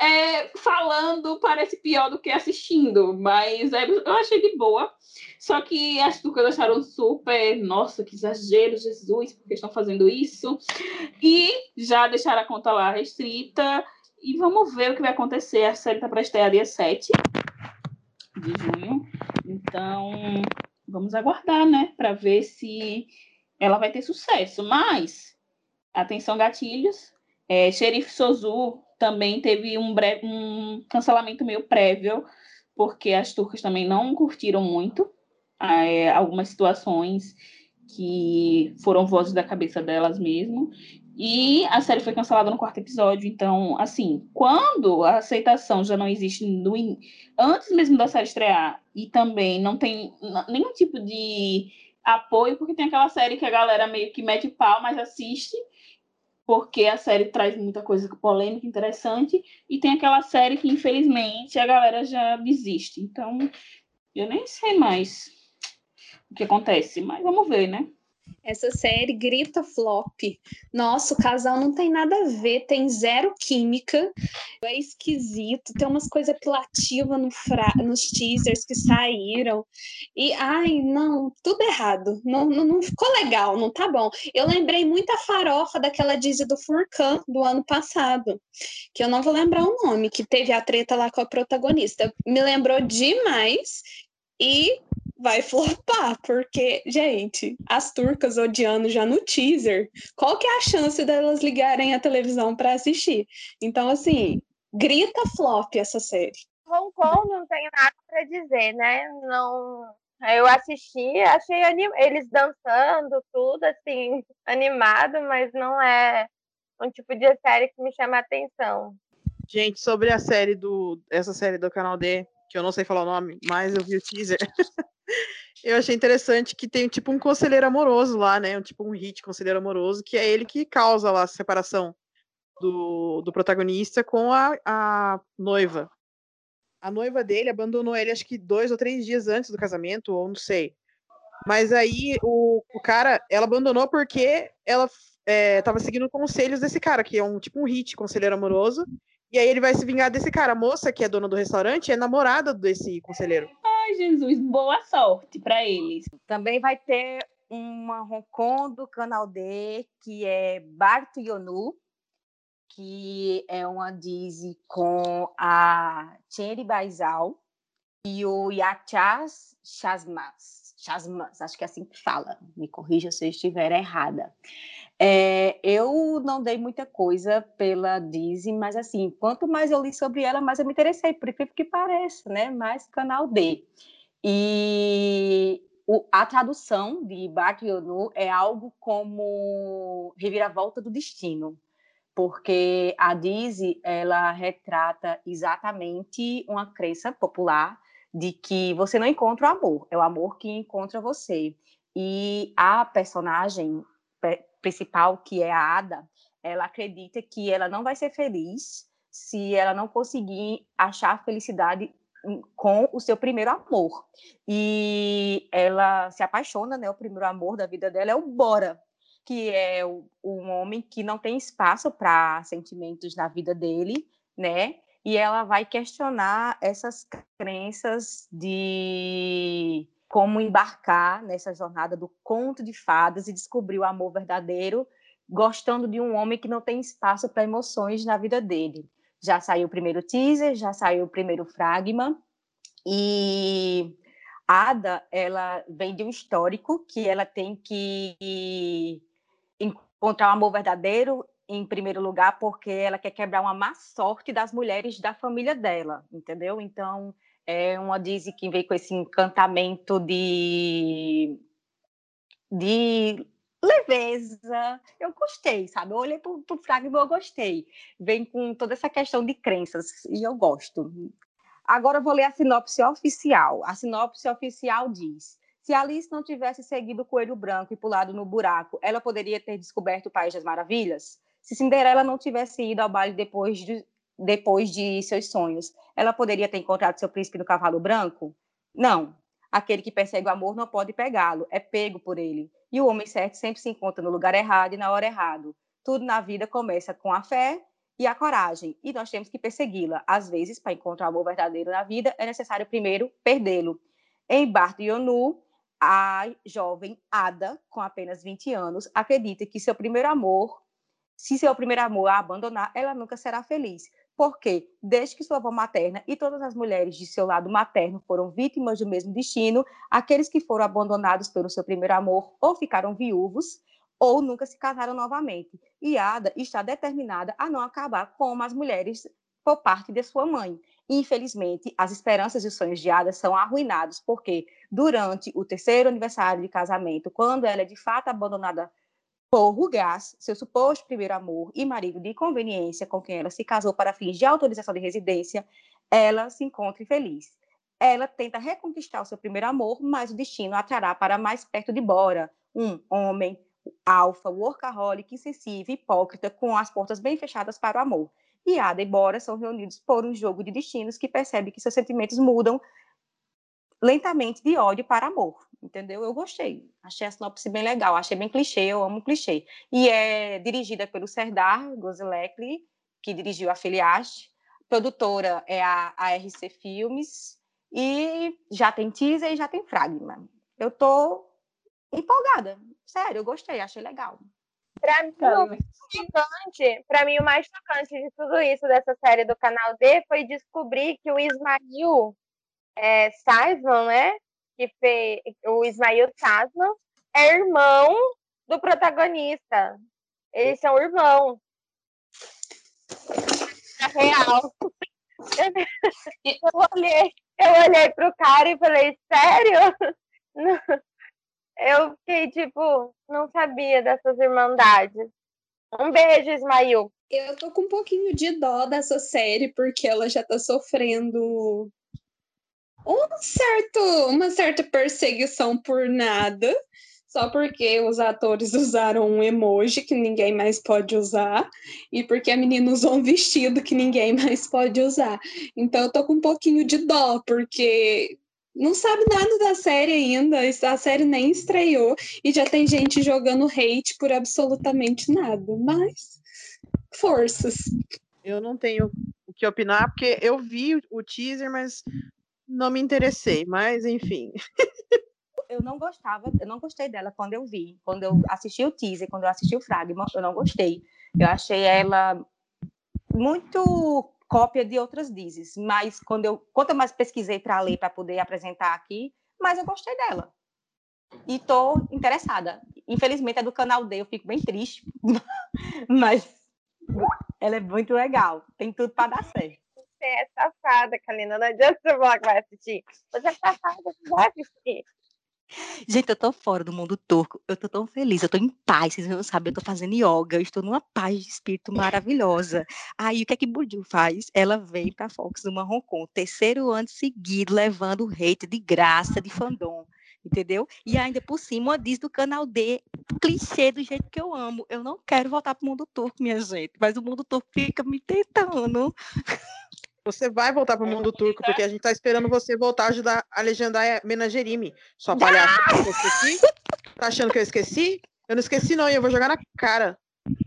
É, falando parece pior do que assistindo, mas é, eu achei de boa. Só que as turcas acharam super, nossa, que exagero, Jesus, porque estão fazendo isso. E já deixaram a conta lá restrita. E vamos ver o que vai acontecer. A série está para estrear dia 7 de junho. Então, vamos aguardar, né? Para ver se ela vai ter sucesso. Mas, atenção, gatilhos. É, Xerife Sozu também teve um, breve, um cancelamento meio prévio, porque as turcas também não curtiram muito é, algumas situações que foram vozes da cabeça delas mesmo. E a série foi cancelada no quarto episódio. Então, assim, quando a aceitação já não existe no, antes mesmo da série estrear, e também não tem nenhum tipo de apoio, porque tem aquela série que a galera meio que mete pau, mas assiste, porque a série traz muita coisa polêmica, interessante, e tem aquela série que, infelizmente, a galera já desiste. Então, eu nem sei mais o que acontece, mas vamos ver, né? Essa série grita flop. Nossa, o casal não tem nada a ver, tem zero química, é esquisito, tem umas coisas apelativas no fra... nos teasers que saíram. E, ai, não, tudo errado. Não, não, não, ficou legal, não tá bom. Eu lembrei muito a farofa daquela Dizzy do Furcan do ano passado, que eu não vou lembrar o nome, que teve a treta lá com a protagonista. Me lembrou demais. E vai flopar, porque, gente, as turcas odiando já no teaser, qual que é a chance delas ligarem a televisão para assistir? Então, assim, grita flop essa série. Hong Kong não tem nada para dizer, né? Não, eu assisti, achei anim... eles dançando, tudo assim, animado, mas não é um tipo de série que me chama a atenção. Gente, sobre a série do. Essa série do canal D, que eu não sei falar o nome, mas eu vi o teaser. eu achei interessante que tem tipo um conselheiro amoroso lá, né? Um, tipo um hit conselheiro amoroso, que é ele que causa lá a separação do, do protagonista com a, a noiva. A noiva dele abandonou ele acho que dois ou três dias antes do casamento, ou não sei. Mas aí o, o cara, ela abandonou porque ela é, seguindo conselhos desse cara, que é um tipo um hit conselheiro amoroso, e aí ele vai se vingar desse cara. A moça, que é dona do restaurante, é namorada desse conselheiro. Ai, Jesus, boa sorte para eles. Também vai ter uma Hong Kong do canal D, que é Bart Yonu, que é uma Dizzy com a Cherry Baizal e o Yachas Chasmas. Chasmas, acho que é assim que fala. Me corrija se eu estiver errada. É, eu não dei muita coisa pela Dizzy, mas assim, quanto mais eu li sobre ela, mais eu me interessei, por incrível que pareça, né? Mais canal D. E o, a tradução de Bart Yonu é algo como reviravolta do destino, porque a Dizzy, ela retrata exatamente uma crença popular de que você não encontra o amor, é o amor que encontra você. E a personagem principal, que é a Ada, ela acredita que ela não vai ser feliz se ela não conseguir achar felicidade com o seu primeiro amor. E ela se apaixona, né? O primeiro amor da vida dela é o Bora, que é o, um homem que não tem espaço para sentimentos na vida dele, né? E ela vai questionar essas crenças de como embarcar nessa jornada do conto de fadas e descobrir o amor verdadeiro, gostando de um homem que não tem espaço para emoções na vida dele. Já saiu o primeiro teaser, já saiu o primeiro fragma e Ada, ela vem de um histórico que ela tem que encontrar o amor verdadeiro em primeiro lugar porque ela quer quebrar uma má sorte das mulheres da família dela, entendeu? Então, é uma Disney que vem com esse encantamento de, de leveza. Eu gostei, sabe? Eu olhei pro, pro Fragment e eu gostei. Vem com toda essa questão de crenças e eu gosto. Agora eu vou ler a sinopse oficial. A sinopse oficial diz: se Alice não tivesse seguido o coelho branco e pulado no buraco, ela poderia ter descoberto o País das Maravilhas? Se Cinderela não tivesse ido ao baile depois de, depois de seus sonhos, ela poderia ter encontrado seu príncipe no cavalo branco? Não. Aquele que persegue o amor não pode pegá-lo, é pego por ele. E o homem certo sempre se encontra no lugar errado e na hora errada. Tudo na vida começa com a fé e a coragem, e nós temos que persegui-la. Às vezes, para encontrar o amor verdadeiro na vida, é necessário primeiro perdê-lo. Em Bart Yonu, a jovem Ada, com apenas 20 anos, acredita que seu primeiro amor, se seu primeiro amor a abandonar, ela nunca será feliz. Porque, desde que sua avó materna e todas as mulheres de seu lado materno foram vítimas do mesmo destino, aqueles que foram abandonados pelo seu primeiro amor ou ficaram viúvos ou nunca se casaram novamente. E Ada está determinada a não acabar como as mulheres por parte de sua mãe. Infelizmente, as esperanças e os sonhos de Ada são arruinados, porque durante o terceiro aniversário de casamento, quando ela é de fato abandonada por Rugas, seu suposto primeiro amor e marido de conveniência com quem ela se casou para fins de autorização de residência, ela se encontra infeliz. Ela tenta reconquistar o seu primeiro amor, mas o destino a trará para mais perto de Bora, um homem alfa, workaholic, insensível, hipócrita, com as portas bem fechadas para o amor e Ada e Bora são reunidos por um jogo de destinos que percebe que seus sentimentos mudam lentamente de ódio para amor, entendeu? Eu gostei, achei a sinopse bem legal, achei bem clichê, eu amo clichê. E é dirigida pelo Serdar Gozlekli, que dirigiu a Filiaste, produtora é a, a RC Filmes, e já tem teaser e já tem fragma. Eu tô empolgada, sério, eu gostei, achei legal. Pra mim, o mais chocante, pra mim, o mais chocante de tudo isso, dessa série do canal D, foi descobrir que o Ismail é, Sasman, né? Que fez o Ismail Sasman é irmão do protagonista. Eles são irmãos. É real. Eu olhei, eu olhei pro cara e falei, sério? eu fiquei tipo, não sabia dessas irmandades. Um beijo, Ismail. Eu tô com um pouquinho de dó dessa série, porque ela já tá sofrendo um certo, uma certa perseguição por nada, só porque os atores usaram um emoji que ninguém mais pode usar, e porque a menina usou um vestido que ninguém mais pode usar. Então eu tô com um pouquinho de dó, porque não sabe nada da série ainda, a série nem estreou e já tem gente jogando hate por absolutamente nada, mas forças. Eu não tenho o que opinar, porque eu vi o teaser, mas não me interessei, mas enfim. eu não gostava, eu não gostei dela quando eu vi, quando eu assisti o teaser, quando eu assisti o Fragma, eu não gostei. Eu achei ela muito cópia de outras dizes, mas quando eu, quanto mais pesquisei para ler, para poder apresentar aqui, mais eu gostei dela. E estou interessada. Infelizmente é do canal D, eu fico bem triste, mas ela é muito legal, tem tudo para dar certo. Você é safada, Kalina, não adianta você falar que vai assistir. Você é safada, você vai assistir. Gente, eu tô fora do mundo turco. Eu tô tão feliz, eu tô em paz. Vocês não sabem, eu tô fazendo yoga, eu estou numa paz de espírito maravilhosa. Aí o que é que Burju faz? Ela vem pra Fox do Marroncon, terceiro ano seguido, levando hate de graça de fandom. Entendeu? E ainda por cima diz do canal D, clichê do jeito que eu amo. Eu não quero voltar pro mundo turco, minha gente, mas o mundo turco fica me tentando. Você vai voltar para o mundo turco, porque a gente está esperando você voltar a ajudar a legendar Menagerime. Sua palhaça. Eu esqueci? Tá achando que eu esqueci? Eu não esqueci, não, e eu vou jogar na cara.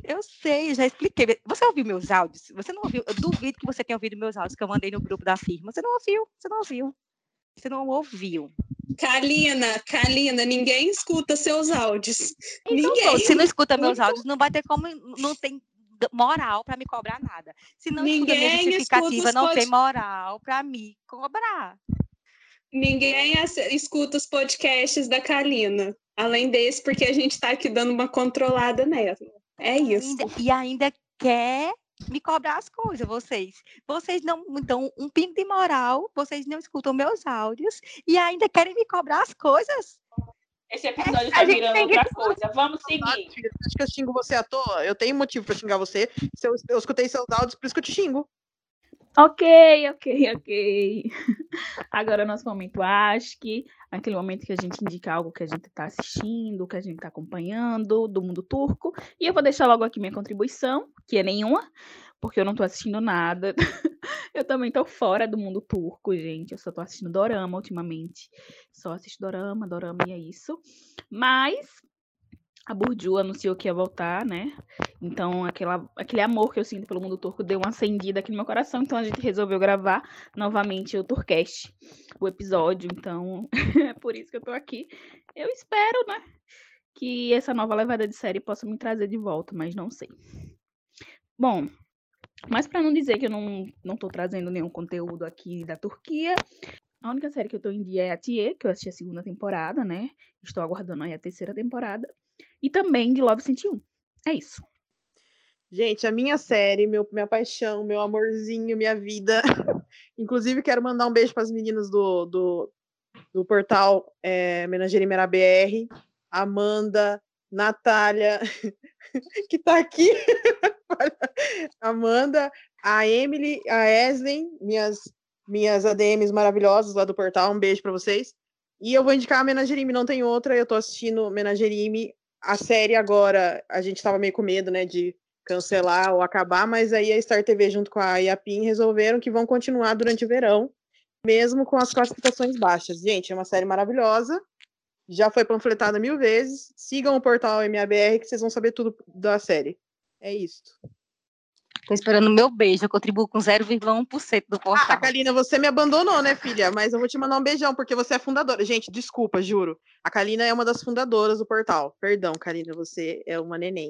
Eu sei, já expliquei. Você ouviu meus áudios? Você não ouviu? Eu duvido que você tenha ouvido meus áudios que eu mandei no grupo da firma. Você não ouviu? Você não ouviu? Você não ouviu. Kalina, Kalina, ninguém escuta seus áudios. Então, ninguém. se não escuta meus áudios, não vai ter como. Não tem moral para me cobrar nada. Se não Ninguém minha justificativa, não pod... tem moral para me cobrar. Ninguém escuta os podcasts da Kalina. Além desse, porque a gente está aqui dando uma controlada mesmo. É isso. Ainda, e ainda quer me cobrar as coisas, vocês. Vocês não dão um pingo de moral, vocês não escutam meus áudios e ainda querem me cobrar as coisas. Esse episódio tá virando outra coisa. Vamos seguir. Acho que eu xingo você à toa. Eu tenho motivo pra xingar você. Eu, eu escutei seus áudios, por isso que eu te xingo. Ok, ok, ok. Agora é nosso momento acho que aquele momento que a gente indica algo que a gente está assistindo, que a gente está acompanhando do mundo turco. E eu vou deixar logo aqui minha contribuição, que é nenhuma, porque eu não estou assistindo nada. eu também estou fora do mundo turco, gente. Eu só estou assistindo dorama ultimamente. Só assisto dorama, dorama e é isso. Mas a Burju anunciou que ia voltar, né? Então, aquela, aquele amor que eu sinto pelo mundo turco deu uma acendida aqui no meu coração. Então, a gente resolveu gravar novamente o Turcast, o episódio. Então, é por isso que eu tô aqui. Eu espero, né? Que essa nova levada de série possa me trazer de volta, mas não sei. Bom, mas para não dizer que eu não, não tô trazendo nenhum conteúdo aqui da Turquia, a única série que eu tô em dia é a Tie, que eu assisti a segunda temporada, né? Estou aguardando aí a terceira temporada e também de Love 101. É isso. Gente, a minha série, meu, minha paixão, meu amorzinho, minha vida. Inclusive, quero mandar um beijo para as meninas do, do, do portal é, Menagerie Mera BR, Amanda, Natália, que está aqui. Amanda, a Emily, a Eslen, minhas, minhas ADMs maravilhosas lá do portal. Um beijo para vocês. E eu vou indicar a Menagerime, não tem outra. Eu estou assistindo Menagerime a série agora, a gente estava meio com medo, né, de cancelar ou acabar, mas aí a Star TV junto com a Iapim resolveram que vão continuar durante o verão, mesmo com as classificações baixas. Gente, é uma série maravilhosa, já foi panfletada mil vezes. Sigam o portal MABR que vocês vão saber tudo da série. É isso. Tô esperando o meu beijo, eu contribuo com 0,1% do portal. Ah, Kalina, você me abandonou, né, filha? Mas eu vou te mandar um beijão, porque você é fundadora. Gente, desculpa, juro. A Kalina é uma das fundadoras do portal. Perdão, Kalina, você é uma neném.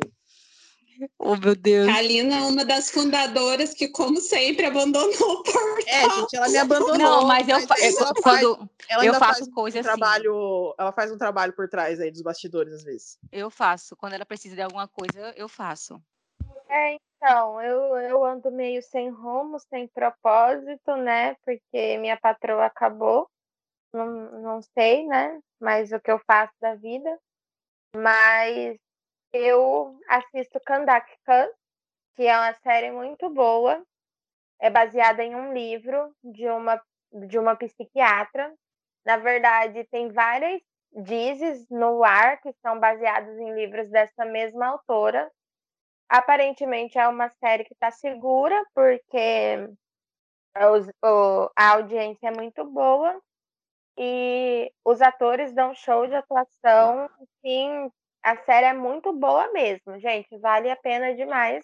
Oh, meu Deus. Kalina é uma das fundadoras que, como sempre, abandonou o portal. É, gente, ela me abandonou. Não, mas eu, ela quando faz, ela eu faço coisa um assim. Trabalho, ela faz um trabalho por trás aí dos bastidores, às vezes. Eu faço. Quando ela precisa de alguma coisa, eu faço. É, então, eu, eu ando meio sem rumo, sem propósito, né? Porque minha patroa acabou. Não, não sei, né? Mas o que eu faço da vida. Mas eu assisto Kandak Khan, que é uma série muito boa. É baseada em um livro de uma, de uma psiquiatra. Na verdade, tem várias dizes no ar que são baseados em livros dessa mesma autora. Aparentemente é uma série que está segura, porque a audiência é muito boa e os atores dão show de atuação. Sim, a série é muito boa mesmo, gente. Vale a pena demais.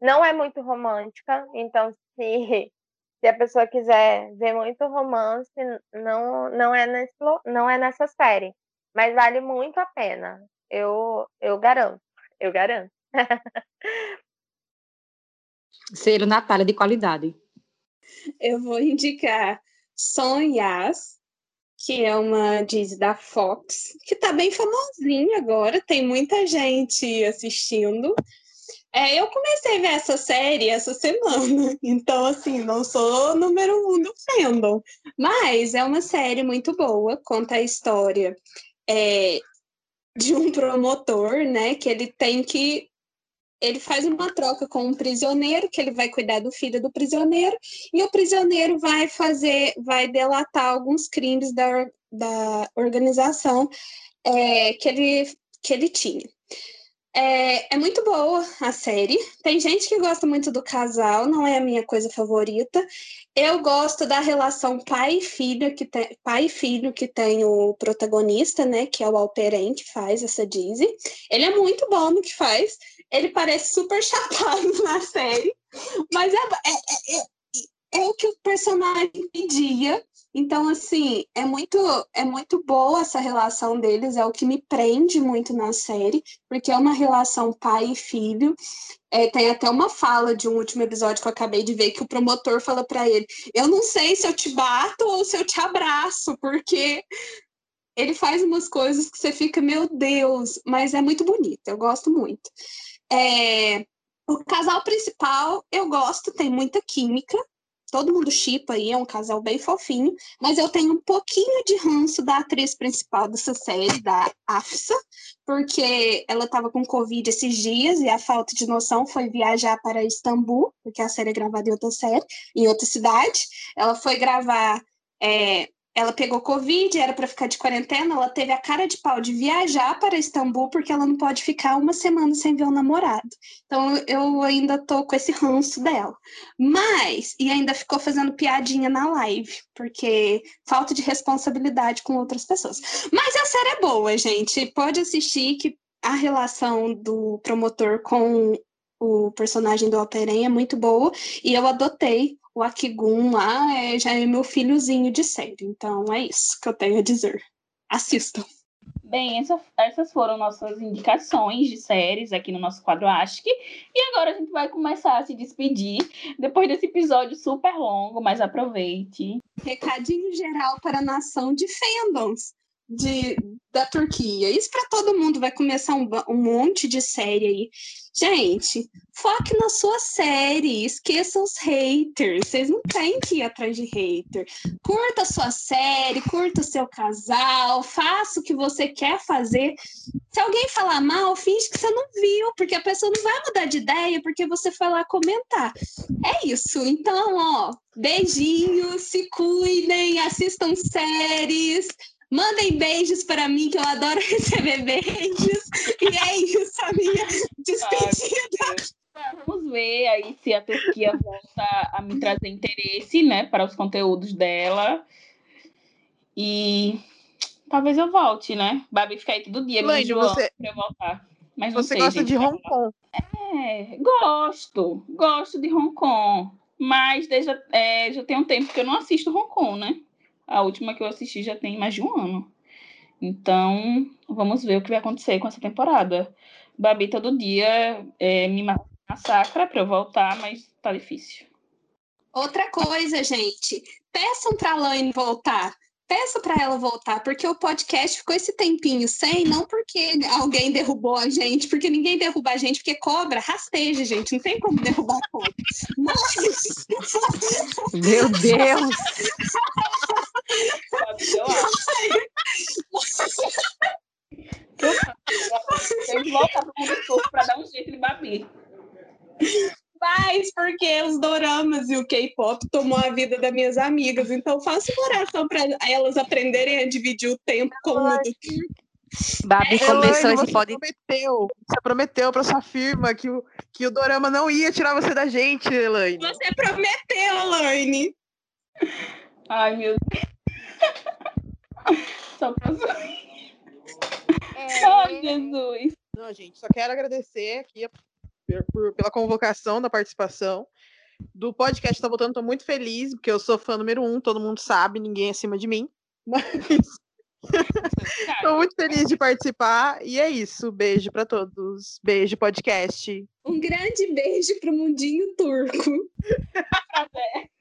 Não é muito romântica, então se, se a pessoa quiser ver muito romance, não, não, é nesse, não é nessa série. Mas vale muito a pena. Eu, eu garanto. Eu garanto. Selo Natália de qualidade. Eu vou indicar Sonhas, que é uma Disney da Fox, que tá bem famosinha agora, tem muita gente assistindo. É, eu comecei a ver essa série essa semana, então, assim, não sou número um do fandom, mas é uma série muito boa, conta a história é, de um promotor, né, que ele tem que ele faz uma troca com um prisioneiro, que ele vai cuidar do filho do prisioneiro, e o prisioneiro vai fazer, vai delatar alguns crimes da, da organização é, que, ele, que ele tinha. É, é, muito boa a série. Tem gente que gosta muito do casal, não é a minha coisa favorita. Eu gosto da relação pai e filho que tem, pai e filho que tem o protagonista, né? Que é o Alperen que faz essa Dizzy. Ele é muito bom no que faz. Ele parece super chapado na série, mas é, é, é, é o que o personagem pedia então, assim, é muito, é muito boa essa relação deles, é o que me prende muito na série, porque é uma relação pai e filho. É, tem até uma fala de um último episódio que eu acabei de ver que o promotor fala para ele: Eu não sei se eu te bato ou se eu te abraço, porque ele faz umas coisas que você fica, meu Deus, mas é muito bonito, eu gosto muito. É, o casal principal eu gosto, tem muita química, todo mundo chipa aí, é um casal bem fofinho, mas eu tenho um pouquinho de ranço da atriz principal dessa série, da Afsa, porque ela estava com Covid esses dias e a falta de noção foi viajar para Istambul, porque a série é gravada em outra série, em outra cidade. Ela foi gravar é, ela pegou Covid, era para ficar de quarentena, ela teve a cara de pau de viajar para Istambul porque ela não pode ficar uma semana sem ver o namorado. Então eu ainda tô com esse ranço dela. Mas, e ainda ficou fazendo piadinha na live, porque falta de responsabilidade com outras pessoas. Mas a série é boa, gente. Pode assistir que a relação do promotor com o personagem do Alperen é muito boa e eu adotei o Akigun lá é, já é meu filhozinho de série. Então é isso que eu tenho a dizer. Assistam. Bem, essa, essas foram nossas indicações de séries aqui no nosso quadro Ask. E agora a gente vai começar a se despedir depois desse episódio super longo, mas aproveite. Recadinho geral para a nação de fandoms de, da Turquia. Isso para todo mundo vai começar um, um monte de série aí. Gente, foque na sua série, esqueça os haters. Vocês não têm que ir atrás de hater. Curta a sua série, curta o seu casal, faça o que você quer fazer. Se alguém falar mal, finge que você não viu, porque a pessoa não vai mudar de ideia porque você foi lá comentar. É isso. Então, ó, beijinhos, se cuidem, assistam séries. Mandem beijos para mim, que eu adoro receber beijos. E é isso, a minha despedida. Ai, Vamos ver aí se a Turquia volta a me trazer interesse, né, para os conteúdos dela. E talvez eu volte, né? Babi fica aí todo dia me enjoando você- pra eu voltar. Mas Você sei, gosta gente, de Hong Kong. É, gosto, gosto de Hong Kong, mas desde, é, já tem um tempo que eu não assisto Hong Kong, né? A última que eu assisti já tem mais de um ano. Então, vamos ver o que vai acontecer com essa temporada. Babi todo dia é, me ma- massacra pra eu voltar, mas tá difícil. Outra coisa, gente, peçam para a Laine voltar. Peça para ela voltar, porque o podcast ficou esse tempinho sem, não porque alguém derrubou a gente, porque ninguém derruba a gente, porque cobra rasteja, gente, não tem como derrubar cobra. Mas... Meu Deus! Acho. Que voltar pro mundo turco pra dar um jeito de Babi. Mas porque os doramas e o K-pop tomou a vida das minhas amigas, então faço uma oração para elas aprenderem a dividir o tempo com o mundo Babi começou Elaine, esse você pode. prometeu, você prometeu pra sua firma que o, que o Dorama não ia tirar você da gente, Elaine. Você prometeu, Laine. Ai, meu Deus. Só pra É, Ai, Jesus. Não, gente, só quero agradecer aqui por- por- pela convocação da participação. Do podcast Tá Voltando, tô muito feliz, porque eu sou fã número um, todo mundo sabe, ninguém é acima de mim. Mas tô muito feliz de participar. E é isso. Beijo pra todos. Beijo, podcast. Um grande beijo pro mundinho turco.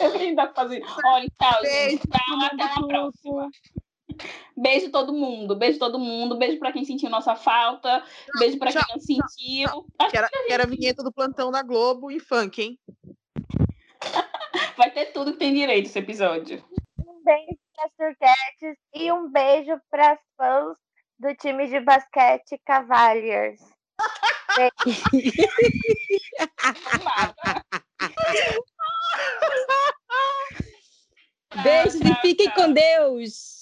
Eu nem dá pra fazer. Olha, tchau, Beijo, gente. Tchau, até a próxima. Beijo todo mundo, beijo todo mundo, beijo pra quem sentiu nossa falta, beijo pra quem não sentiu. Que era, que era a vinheta do plantão da Globo em funk, hein? que vai ter tudo que tem direito esse episódio. Um beijo para as turquetes e um beijo para as fãs do time de basquete Cavaliers. Beijos e fiquem com Deus.